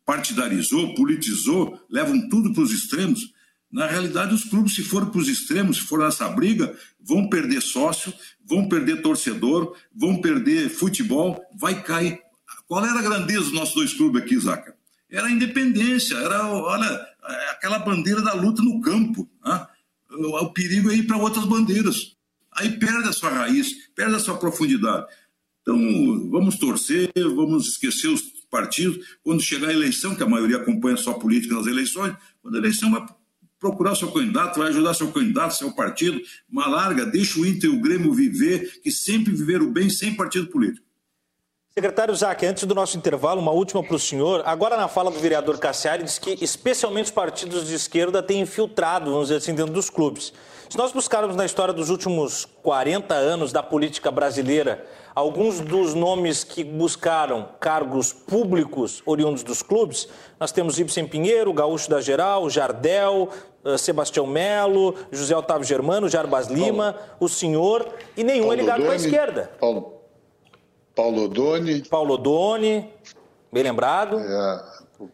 partidarizou, politizou, levam tudo para os extremos. Na realidade, os clubes, se forem para os extremos, se for nessa briga, vão perder sócio, vão perder torcedor, vão perder futebol, vai cair. Qual era a grandeza dos nossos dois clubes aqui, Zaca? Era a independência, era, olha, aquela bandeira da luta no campo. Né? O perigo é ir para outras bandeiras. Aí perde a sua raiz, perde a sua profundidade. Então, vamos torcer, vamos esquecer os partidos. Quando chegar a eleição, que a maioria acompanha só política nas eleições, quando a eleição vai procurar seu candidato, vai ajudar seu candidato, seu partido, uma larga, deixa o Inter e o Grêmio viver, que sempre viveram bem sem partido político. Secretário Zac, antes do nosso intervalo, uma última para o senhor. Agora, na fala do vereador Cassiari, diz que especialmente os partidos de esquerda têm infiltrado, vamos dizer assim, dentro dos clubes. Se nós buscarmos na história dos últimos 40 anos da política brasileira, alguns dos nomes que buscaram cargos públicos oriundos dos clubes, nós temos Ibsen Pinheiro, Gaúcho da Geral, Jardel, eh, Sebastião Melo, José Otávio Germano, Jarbas Lima, Paulo. o senhor, e nenhum Paulo é ligado Doni, com a esquerda. Paulo, Paulo Doni. Paulo Doni, bem lembrado. É,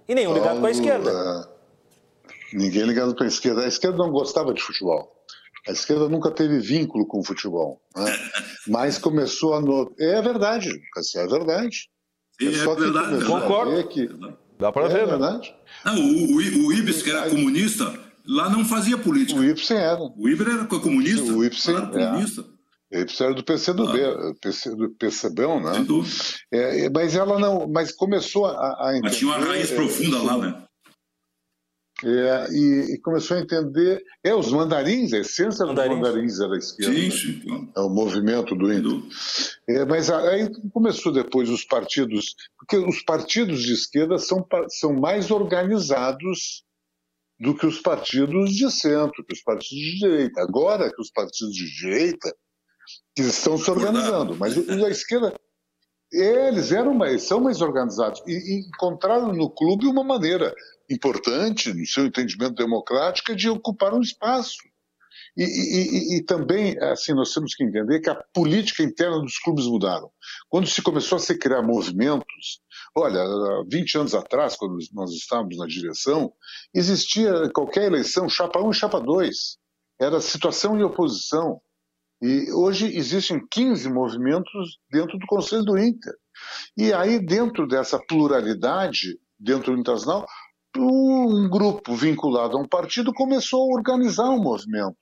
e nenhum Paulo, ligado com a esquerda. É... Ninguém ligado para a esquerda. A esquerda não gostava de futebol. A esquerda nunca teve vínculo com o futebol. Né? [laughs] Mas começou a. No... É verdade, é verdade. Sim, é, é verdade. Concordo. Que... Dá para é ver, né? verdade. Não, o, o, o Ibis, que era comunista, lá não fazia política. O Ibsen era. O Ibsen era comunista. O Ibsen era comunista. É. Ibsen era do PCdoB, ah. PC, do PCBão, né? Dúvida. É, mas ela não. Mas começou a, a entender. Mas tinha uma raiz profunda lá, né? É, e, e, começou a entender. É, os mandarins, a essência mandarins. dos mandarins era a esquerda. Sim, sim. É o movimento do Indo. É, mas aí começou depois os partidos, porque os partidos de esquerda são, são mais organizados do que os partidos de centro, que os partidos de direita. Agora que os partidos de direita estão se organizando, mas os da esquerda eles eram mais, são mais organizados e, e encontraram no clube uma maneira importante, no seu entendimento democrático, de ocupar um espaço. E, e, e, também, assim, nós temos que entender que a política interna dos clubes mudaram. Quando se começou a se criar movimentos, olha, 20 anos atrás, quando nós estávamos na direção, existia qualquer eleição, chapa 1 e chapa 2. Era situação e oposição. E hoje existem 15 movimentos dentro do Conselho do Inter. E aí, dentro dessa pluralidade, dentro do Internacional, um grupo vinculado a um partido começou a organizar um movimento.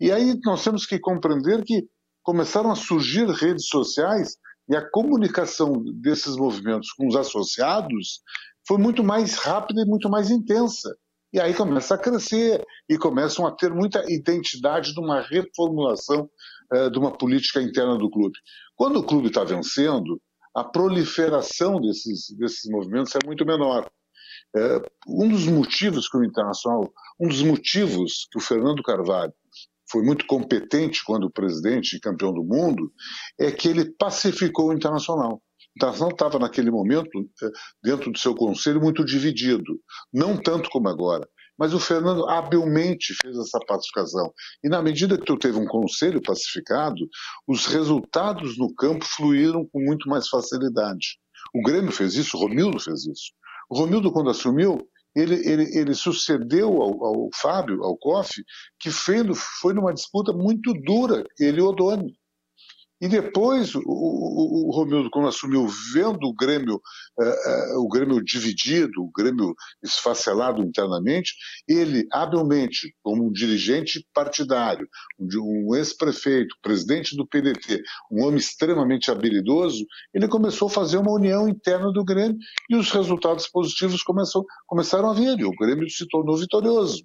E aí nós temos que compreender que começaram a surgir redes sociais e a comunicação desses movimentos com os associados foi muito mais rápida e muito mais intensa. E aí começa a crescer e começam a ter muita identidade de uma reformulação eh, de uma política interna do clube. Quando o clube está vencendo, a proliferação desses, desses movimentos é muito menor. É, um dos motivos que o Internacional, um dos motivos que o Fernando Carvalho foi muito competente quando presidente e campeão do mundo, é que ele pacificou o Internacional. O Internacional estava naquele momento, é, dentro do seu conselho, muito dividido. Não tanto como agora. Mas o Fernando habilmente fez essa pacificação. E na medida que tu teve um conselho pacificado, os resultados no campo fluíram com muito mais facilidade. O Grêmio fez isso, o Romildo fez isso. O Romildo, quando assumiu, ele, ele, ele sucedeu ao, ao Fábio, ao Koff, que foi numa disputa muito dura, ele e o Odoni. E depois o, o, o Romildo, quando assumiu, vendo o Grêmio, uh, uh, o Grêmio dividido, o Grêmio esfacelado internamente, ele habilmente, como um dirigente partidário, um, um ex-prefeito, presidente do PDT, um homem extremamente habilidoso, ele começou a fazer uma união interna do Grêmio e os resultados positivos começou, começaram a vir, o Grêmio se tornou vitorioso.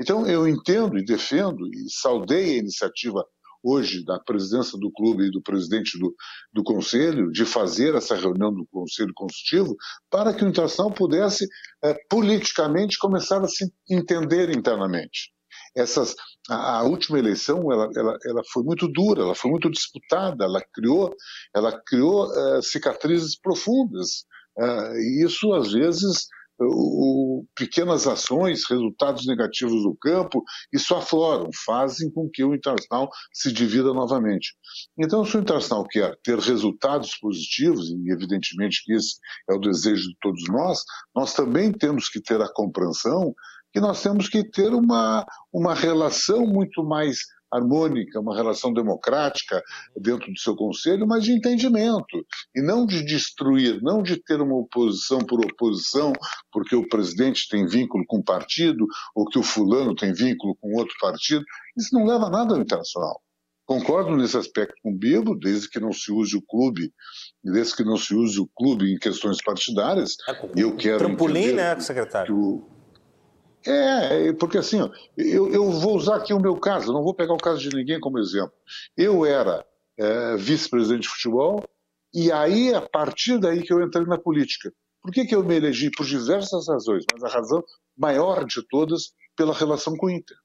Então, eu entendo e defendo e saudei a iniciativa hoje da presidência do clube e do presidente do, do conselho de fazer essa reunião do conselho consultivo para que o Internacional pudesse é, politicamente começar a se entender internamente. Essas, a, a última eleição ela, ela, ela, foi muito dura, ela foi muito disputada, ela criou, ela criou é, cicatrizes profundas. É, e isso às vezes o, pequenas ações, resultados negativos do campo, isso afloram, fazem com que o Internacional se divida novamente. Então, se o Internacional quer ter resultados positivos, e evidentemente que esse é o desejo de todos nós, nós também temos que ter a compreensão que nós temos que ter uma, uma relação muito mais harmônica, uma relação democrática dentro do seu conselho, mas de entendimento e não de destruir, não de ter uma oposição por oposição, porque o presidente tem vínculo com um partido ou que o fulano tem vínculo com outro partido. Isso não leva a nada ao internacional. Concordo nesse aspecto com o Bibo, desde que não se use o clube, desde que não se use o clube em questões partidárias. É, eu quero trampolim, né, secretário? Que o, é, porque assim, eu, eu vou usar aqui o meu caso, não vou pegar o caso de ninguém como exemplo. Eu era é, vice-presidente de futebol e aí, a partir daí que eu entrei na política. Por que, que eu me elegi? Por diversas razões, mas a razão maior de todas pela relação com o Inter.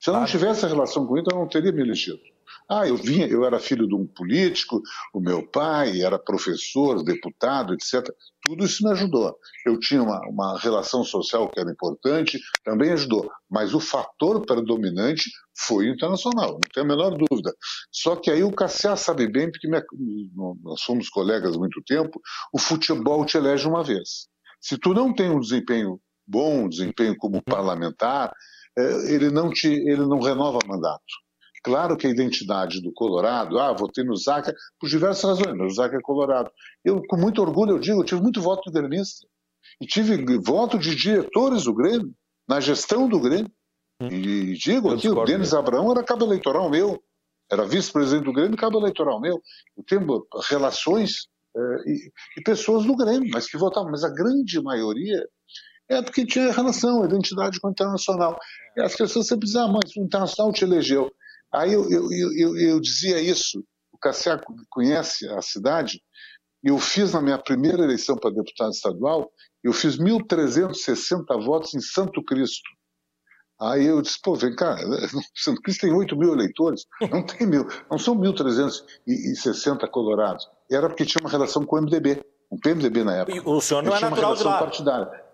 Se eu não tivesse a relação com o Inter, eu não teria me elegido. Ah, eu vinha, eu era filho de um político, o meu pai era professor, deputado, etc. Tudo isso me ajudou. Eu tinha uma, uma relação social que era importante, também ajudou. Mas o fator predominante foi internacional, não tenho a menor dúvida. Só que aí o Cassiá sabe bem, porque minha, nós somos colegas há muito tempo, o futebol te elege uma vez. Se tu não tem um desempenho bom desempenho como parlamentar, é, ele não, te, ele não renova mandato. Claro que a identidade do Colorado, ah, votei no Zaca por diversas razões, mas o Zaca é Colorado. Eu, com muito orgulho, eu digo, eu tive muito voto de gremista. E tive voto de diretores do Grêmio, na gestão do Grêmio. Hum. E digo aqui, o Denis Abraão era cabo eleitoral meu, era vice-presidente do Grêmio e cabo eleitoral meu. Eu tenho relações é, e, e, pessoas do Grêmio, mas que votavam. Mas a grande maioria é porque tinha relação, identidade com o internacional. E as pessoas sempre dizem, ah, mas o internacional te elegeu. Aí eu, eu, eu, eu dizia isso, o Cassiar conhece a cidade, eu fiz na minha primeira eleição para deputado estadual, eu fiz 1.360 votos em Santo Cristo. Aí eu disse, pô, vem cá, [laughs] Santo Cristo tem 8 mil eleitores, não tem mil, não são 1.360 colorados. Era porque tinha uma relação com o MDB, o PMDB na época. E o senhor não é natural de lá. Partidária.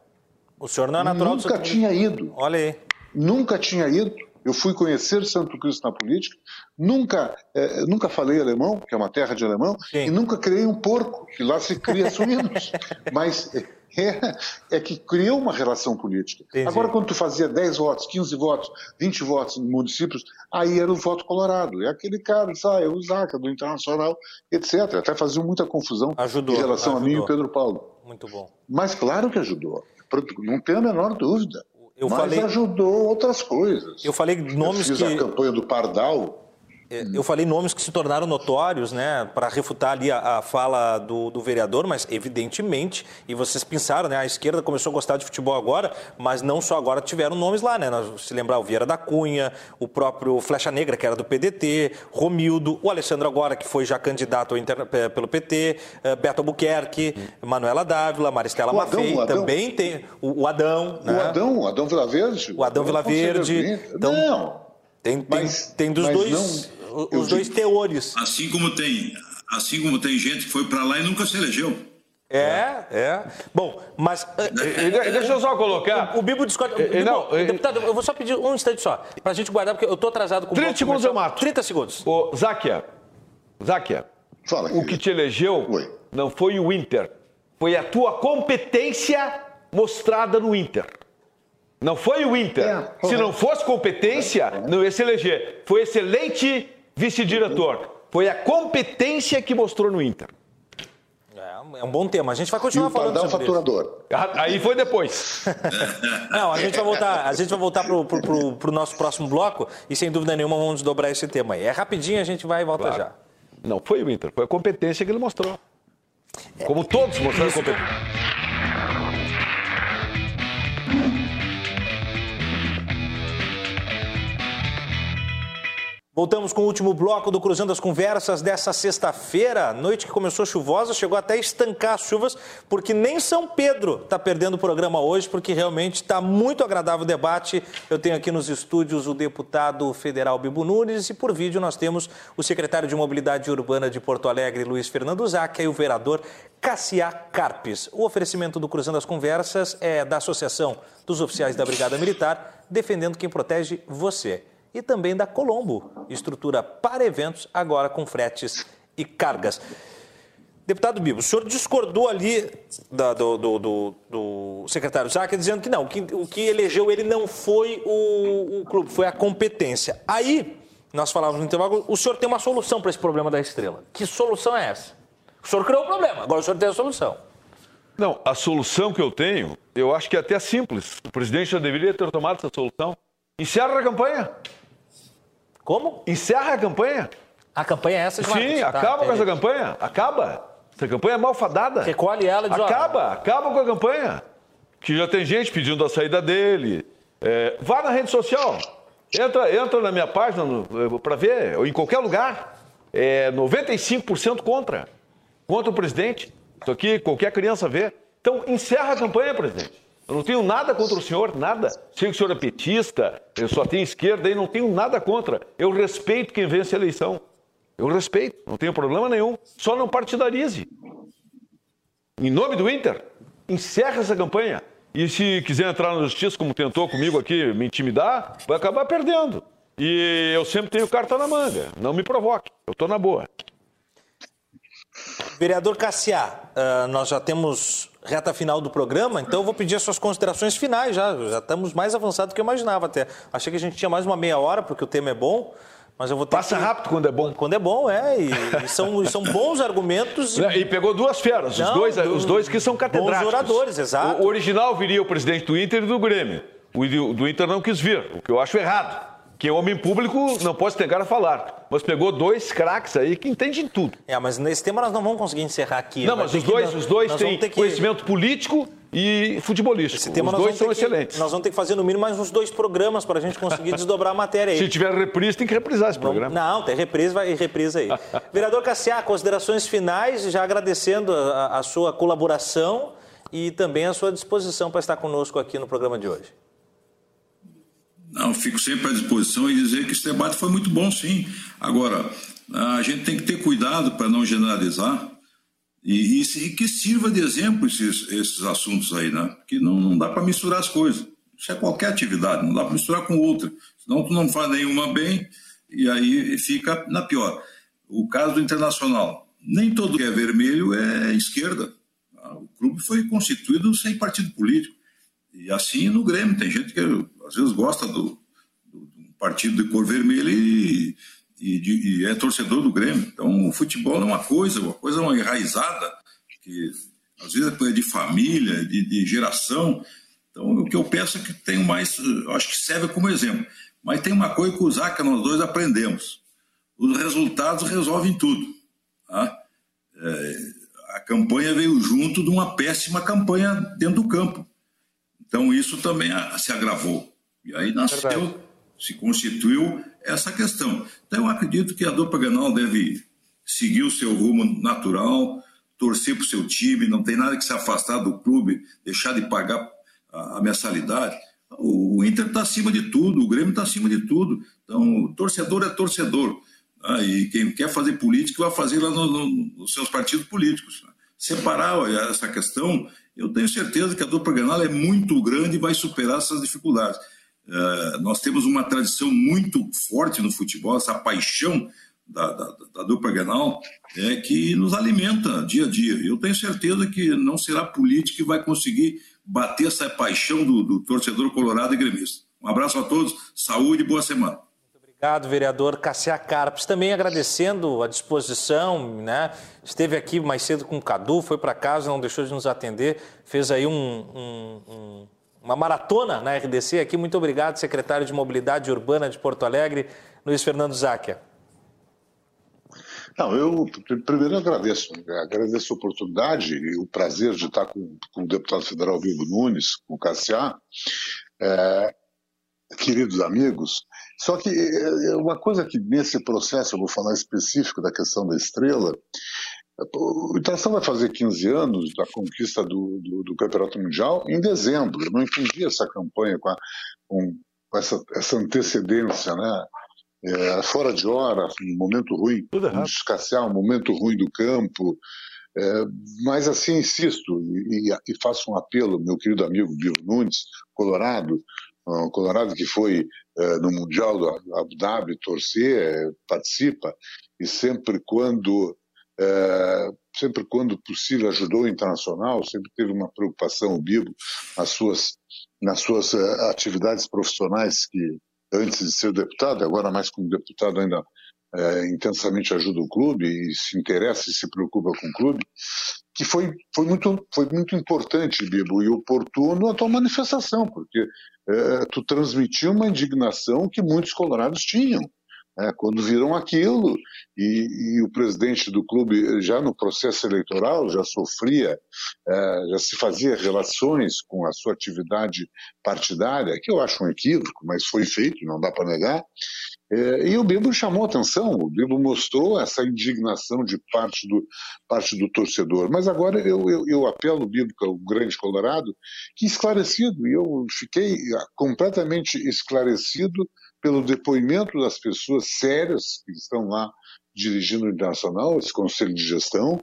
O senhor não é natural Nunca tinha ido. Olha aí. Nunca tinha ido. Eu fui conhecer Santo Cristo na política, nunca, é, nunca falei alemão, que é uma terra de alemão, Sim. e nunca criei um porco, que lá se cria suínos. [laughs] Mas é, é, que criou uma relação política. Entendi. Agora, quando tu fazia 10 votos, 15 votos, 20 votos em municípios, aí era o voto colorado. É aquele cara, sabe, o Zaca, do Internacional, etc. Até fazia muita confusão ajudou, em relação ajudou. a mim e o Pedro Paulo. Muito bom. Mas claro que ajudou. Não tenho a menor dúvida. Eu Mas falei... ajudou outras coisas. Eu falei nomes eu fiz que... a campanha do Pardal, eu falei nomes que se tornaram notórios, né, para refutar ali a, a fala do, do, vereador, mas evidentemente, e vocês pensaram, né, a esquerda começou a gostar de futebol agora, mas não só agora tiveram nomes lá, né, se lembrar o Vieira da Cunha, o próprio Flecha Negra, que era do PDT, Romildo, o Alessandro agora, que foi já candidato inter, pelo PT, eh, Beto Albuquerque, hum. Manuela Dávila, Maristela o Maffei, Adão, também tem o, o Adão, né? O Adão, o Adão Vilaverde. O Adão Vilaverde. Então, não. Tem, tem, mas, tem dos dois, não, os dois digo, teores. Assim como tem, assim como tem gente que foi para lá e nunca se elegeu. É, é. Bom, mas. Eh, eh, deixa eu só colocar. O, o Bibo discorda. Bibo, não, deputado, eu vou só pedir um instante só, para a gente guardar, porque eu estou atrasado com 30 segundos eu mato. 30 segundos. Ô, Záquia, Záquia, Fala, o que te elegeu Oi. não foi o Inter, foi a tua competência mostrada no Inter. Não foi o Inter. É, Se não fosse competência, não ia se eleger. Foi excelente vice-diretor. Foi a competência que mostrou no Inter. É, é um bom tema. A gente vai continuar e falando sobre faturador. Isso. Ah, aí foi depois. [laughs] Não, a gente vai voltar, a gente vai voltar pro, pro, pro, pro, nosso próximo bloco e sem dúvida nenhuma vamos desdobrar esse tema aí. É rapidinho, a gente vai e volta claro. já. Não foi o Inter, foi a competência que ele mostrou. Como todos mostraram competência. Voltamos com o último bloco do Cruzando as Conversas dessa sexta-feira, noite que começou chuvosa, chegou até a estancar as chuvas, porque nem São Pedro está perdendo o programa hoje, porque realmente está muito agradável o debate. Eu tenho aqui nos estúdios o deputado federal Bibo Nunes e por vídeo nós temos o secretário de Mobilidade Urbana de Porto Alegre, Luiz Fernando Zac, e o vereador Cassiá Carpes. O oferecimento do Cruzando as Conversas é da Associação dos Oficiais da Brigada Militar, defendendo quem protege você e também da Colombo, estrutura para eventos, agora com fretes e cargas. Deputado Bibo, o senhor discordou ali da, do, do, do, do, secretário Zaca dizendo que não, que, o que elegeu ele não foi o, o, clube, foi a competência. Aí, nós falávamos no intervalo, o senhor tem uma solução para esse problema da estrela. Que solução é essa? O senhor criou o problema, agora o senhor tem a solução. Não, a solução que eu tenho, eu acho que é até simples. O presidente já deveria ter tomado essa solução. Encerra a campanha. Como? Encerra a campanha. A campanha é essa de Sim, tá, acaba entendi. com essa campanha. Acaba. Essa campanha é malfadada. Recolhe ela de Acaba, acaba com a campanha. Que já tem gente pedindo a saída dele. É, vá na rede social. Entra, entra na minha página para ver, ou em qualquer lugar. É 95% contra. Contra o presidente. Isso aqui qualquer criança vê. Então, encerra a campanha, presidente. Eu não tenho nada contra o senhor, nada. Sei que o senhor é petista, eu só tenho esquerda e não tenho nada contra. Eu respeito quem vence a eleição. Eu respeito, não tenho problema nenhum. Só não partidarize. Em nome do Inter, encerra essa campanha. E se quiser entrar na justiça, como tentou comigo aqui, me intimidar, vai acabar perdendo. E eu sempre tenho carta na manga. Não me provoque. Eu estou na boa. Vereador Cassiá, uh, nós já temos reta final do programa, então eu vou pedir as suas considerações finais já. Já estamos mais avançados do que eu imaginava até. Achei que a gente tinha mais uma meia hora, porque o tema é bom. Mas eu vou ter Passa que... rápido quando é bom. Quando é bom, é. E, e são, são bons argumentos. E... e pegou duas feras, Não, os, dois, do... os dois que são catedráticos. Bons oradores, exato. O original viria o presidente do Inter e do Grêmio. O do Inter não quis vir, o que eu acho errado que homem público não pode negar a falar. Mas pegou dois craques aí que entendem tudo. É, mas nesse tema nós não vamos conseguir encerrar aqui. Não, mas os dois, que, os dois têm que... conhecimento político e futebolístico. Esse tema os dois são excelentes. Que, nós vamos ter que fazer no mínimo mais uns dois programas para a gente conseguir [laughs] desdobrar a matéria aí. Se tiver reprise, tem que reprisar esse programa. Não, tem reprise, vai reprisa aí. [laughs] Vereador Cassiá, considerações finais, já agradecendo a, a sua colaboração e também a sua disposição para estar conosco aqui no programa de hoje. Não, fico sempre à disposição e dizer que esse debate foi muito bom, sim. Agora, a gente tem que ter cuidado para não generalizar e, e, e, que sirva de exemplo esses, esses assuntos aí, né? Porque não, não dá para misturar as coisas. Isso é qualquer atividade, não dá para misturar com outra. Senão tu não faz nenhuma bem e aí fica na pior. O caso do Internacional. Nem todo que é vermelho é esquerda. O clube foi constituído sem partido político. E assim no Grêmio. Tem gente que às vezes gosta do, do, do partido de cor vermelha e, e, de, e, é torcedor do Grêmio. Então o futebol é uma coisa, uma coisa uma enraizada, que às vezes é de família, de, de geração. Então o que eu peço é que tem mais, acho que serve como exemplo. Mas tem uma coisa que o Zaca nós dois aprendemos. Os resultados resolvem tudo. Tá? É, a campanha veio junto de uma péssima campanha dentro do campo. Então isso também se agravou. E aí nasceu, Verdade. se constituiu essa questão. Então eu acredito que a dupla Granal deve seguir o seu rumo natural, torcer para o seu time, não tem nada que se afastar do clube, deixar de pagar a, mensalidade. O, Inter está acima de tudo, o Grêmio está acima de tudo. Então, torcedor é torcedor. Né? E quem quer fazer política vai fazer lá no, no, nos seus partidos políticos. Né? Separar essa questão, eu tenho certeza que a dupla Granal é muito grande e vai superar essas dificuldades. Uh, nós temos uma tradição muito forte no futebol, essa paixão da, da, da dupla Grenal é que nos alimenta dia a dia. Eu tenho certeza que não será a política que vai conseguir bater essa paixão do, do torcedor colorado e gremista. Um abraço a todos, saúde e boa semana. Obrigado, vereador Cassia Carpes. Também agradecendo a disposição, né? Esteve aqui mais cedo com o Cadu, foi para casa, não deixou de nos atender, fez aí um, um, um uma maratona na RDC aqui. Muito obrigado, secretário de Mobilidade Urbana de Porto Alegre, Luiz Fernando Záquia. Não, eu primeiro agradeço, agradeço a oportunidade e o prazer de estar com, com o deputado federal Vivo Nunes, com o Cassiá, é, queridos amigos. Só que é, é uma coisa que nesse processo, eu vou falar específico da questão da estrela, o Itação vai fazer 15 anos da conquista do, do, do, Campeonato Mundial em dezembro. Eu não entendi essa campanha com, a, com, essa, essa, antecedência, né? É, fora de hora, um momento ruim, escassear, um momento ruim do campo. É, mas assim, insisto e, e, e, faço um apelo, meu querido amigo Bill Nunes, Colorado, um Colorado que foi é, no Mundial do Abu Dhabi torcer, participa, e sempre quando é, sempre quando possível ajudou o internacional, sempre teve uma preocupação, o Bibo, nas suas, nas suas uh, atividades profissionais que antes de ser deputado, agora mais como deputado ainda uh, intensamente ajuda o clube e se interessa e se preocupa com o clube, que foi, foi, muito, foi muito importante, Bibo, e oportuno a tua manifestação, porque tu transmitiu uma indignação que muitos colorados tinham quando viram aquilo, e, e, o presidente do clube, já no processo eleitoral, já sofria, é, já se fazia relações com a sua atividade partidária, que eu acho um equívoco, mas foi feito, não dá para negar. É, e o Bibo chamou atenção, o Bibo mostrou essa indignação de parte do, parte do torcedor. Mas agora eu, eu, eu apelo, Bibo, que é o grande colorado, que esclarecido, e eu fiquei completamente esclarecido pelo depoimento das pessoas sérias que estão lá dirigindo o Internacional, esse conselho de gestão,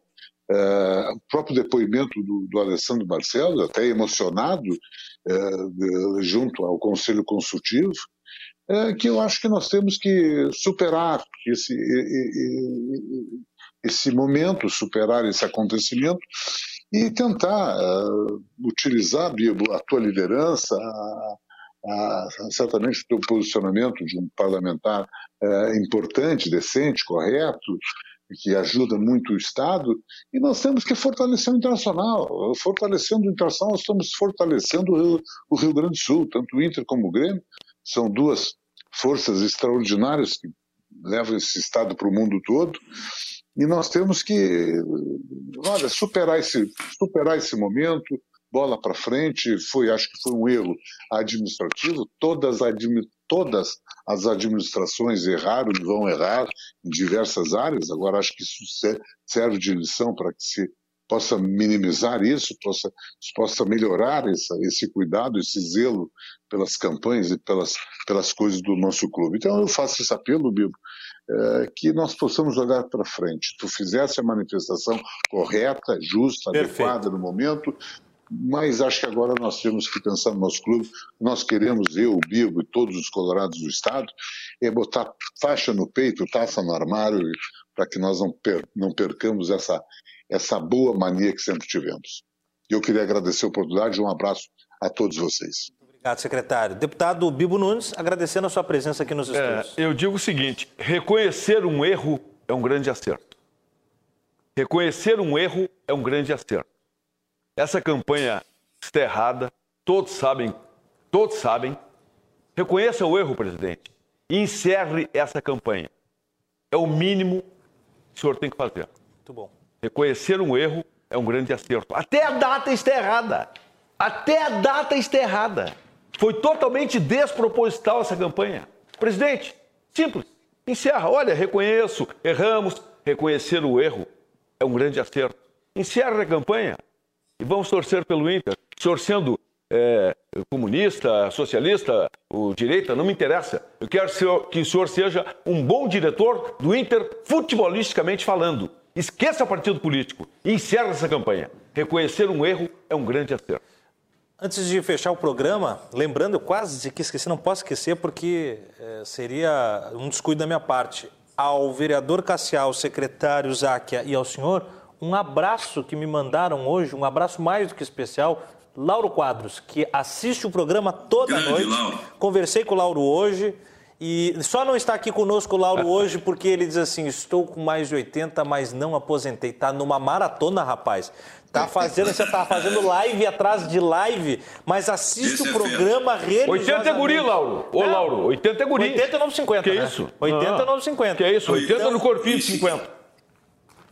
é, o próprio depoimento do, do Alessandro Barcelos, até emocionado, é, de, junto ao conselho consultivo, é, que eu acho que nós temos que superar esse, esse momento, superar esse acontecimento e tentar utilizar, Bibo, a tua liderança, a, a, certamente o posicionamento de um parlamentar uh, importante, decente, correto, que ajuda muito o Estado, e nós temos que fortalecer o internacional. Fortalecendo o internacional, nós estamos fortalecendo o Rio, o Rio Grande do Sul, tanto o Inter como o Grêmio, são duas forças extraordinárias que levam esse Estado para o mundo todo, e nós temos que, olha, superar esse, superar esse momento, bola para frente. Foi, acho que foi um erro administrativo. Todas, admi todas as administrações erraram e vão errar em diversas áreas. Agora, acho que isso serve de lição para que se possa minimizar isso, possa, possa melhorar essa, esse cuidado, esse zelo pelas campanhas e pelas, pelas coisas do nosso clube. Então, eu faço esse apelo, Bibo, é, que nós possamos olhar para frente. Tu fizesse a manifestação correta, justa, Perfeito. adequada no momento, mas acho que agora nós temos que pensar no nosso clube. Nós queremos, eu, o Bigo e todos os colorados do Estado, é botar faixa no peito, taça no armário, para que nós não, per não percamos essa, essa boa mania que sempre tivemos. Eu queria agradecer a oportunidade e um abraço a todos vocês. Obrigado, secretário. Deputado Bibo Nunes, agradecendo a sua presença aqui nos estúdios. É, eu digo o seguinte: reconhecer um erro é um grande acerto. Reconhecer um erro é um grande acerto. Essa campanha está errada, todos sabem, todos sabem. Reconheça o erro, presidente, e encerre essa campanha. É o mínimo que o senhor tem que fazer. Muito bom. Reconhecer um erro é um grande acerto. Até a data está errada. Até a data está errada. Foi totalmente desproposital essa campanha. Presidente, simples, encerra. Olha, reconheço, erramos. Reconhecer o erro é um grande acerto. Encerra a campanha e vamos torcer pelo Inter. Torcendo é, comunista, socialista, o direita, não me interessa. Eu quero que o senhor seja um bom diretor do Inter, futebolisticamente falando. Esqueça o partido político e encerre essa campanha. Reconhecer um erro é um grande acerto. Antes de fechar o programa, lembrando, eu quase que esqueci, não posso esquecer porque é, seria um descuido da minha parte. Ao vereador Cassial, secretário Záquia e ao senhor, um abraço que me mandaram hoje, um abraço mais do que especial. Lauro Quadros, que assiste o programa toda Grande, noite. Lauro. Conversei com o Lauro hoje. E só não está aqui conosco o Lauro [laughs] hoje porque ele diz assim: estou com mais de 80, mas não aposentei. Está numa maratona, rapaz. Tá fazendo, você tá fazendo live atrás de live, mas assiste Esse o é programa religiosamente. 80 é guri, Lauro. Ô, Lauro, 80 é guri. 80 é 950. Que né? isso? 80 é 950. Que isso? 80 então, no corpinho de 50.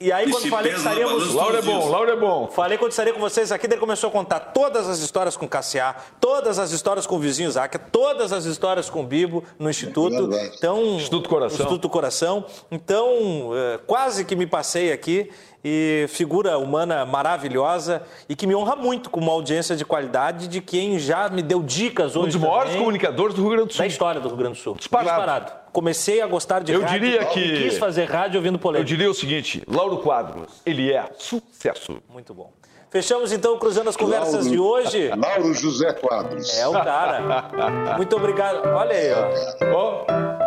E aí, quando falei que estaríamos. Lauro é bom, Lauro é bom. Falei quando estaria com vocês aqui, ele começou a contar todas as histórias com Cassiá, todas as histórias com o vizinho Záquia, todas as histórias com o Bibo no Instituto. Então, Instituto Coração. Instituto Coração. Então, é, quase que me passei aqui e figura humana maravilhosa e que me honra muito com uma audiência de qualidade de quem já me deu dicas hoje. Um dos maiores comunicadores do Rio Grande do Sul. Da história do Rio Grande do Sul. Disparado. Disparado. Comecei a gostar de eu rádio diria que... e quis fazer rádio ouvindo polêmica. Eu diria o seguinte, Lauro Quadros, ele é sucesso. Muito bom. Fechamos então Cruzando as Conversas Lauro, de hoje. Lauro José Quadros. É o cara. [laughs] Muito obrigado. Olha aí, ó. Oh.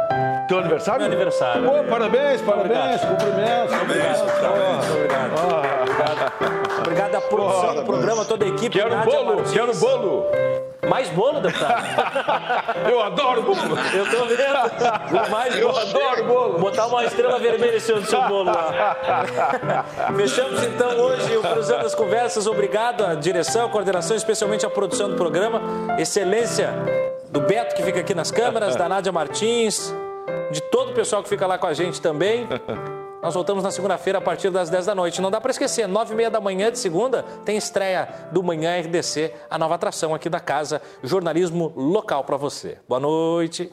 Teu aniversário? Meu aniversário. Pô, parabéns, parabéns, cumprimentos. Obrigado, obrigado. Obrigado. obrigado. Obrigado à produção do programa, toda a equipe. Quero Nádia bolo, quero bolo. Mais bolo, deputado? [laughs] Eu adoro bolo. Eu tô vendo. [laughs] Mais Eu adoro bolo. Botar uma estrela vermelha em cima do seu bolo lá. [laughs] Fechamos então hoje o Cruzando as Conversas. Obrigado à direção, à coordenação, especialmente à produção do programa. Excelência do Beto, que fica aqui nas câmeras, da Nádia Martins, de todo o pessoal que fica lá com a gente também. [laughs] Nós voltamos na segunda-feira a partir das 10 da noite. Não dá para esquecer, 9 e meia da manhã de segunda tem estreia do Manhã RDC, a nova atração aqui da casa, jornalismo local para você. Boa noite.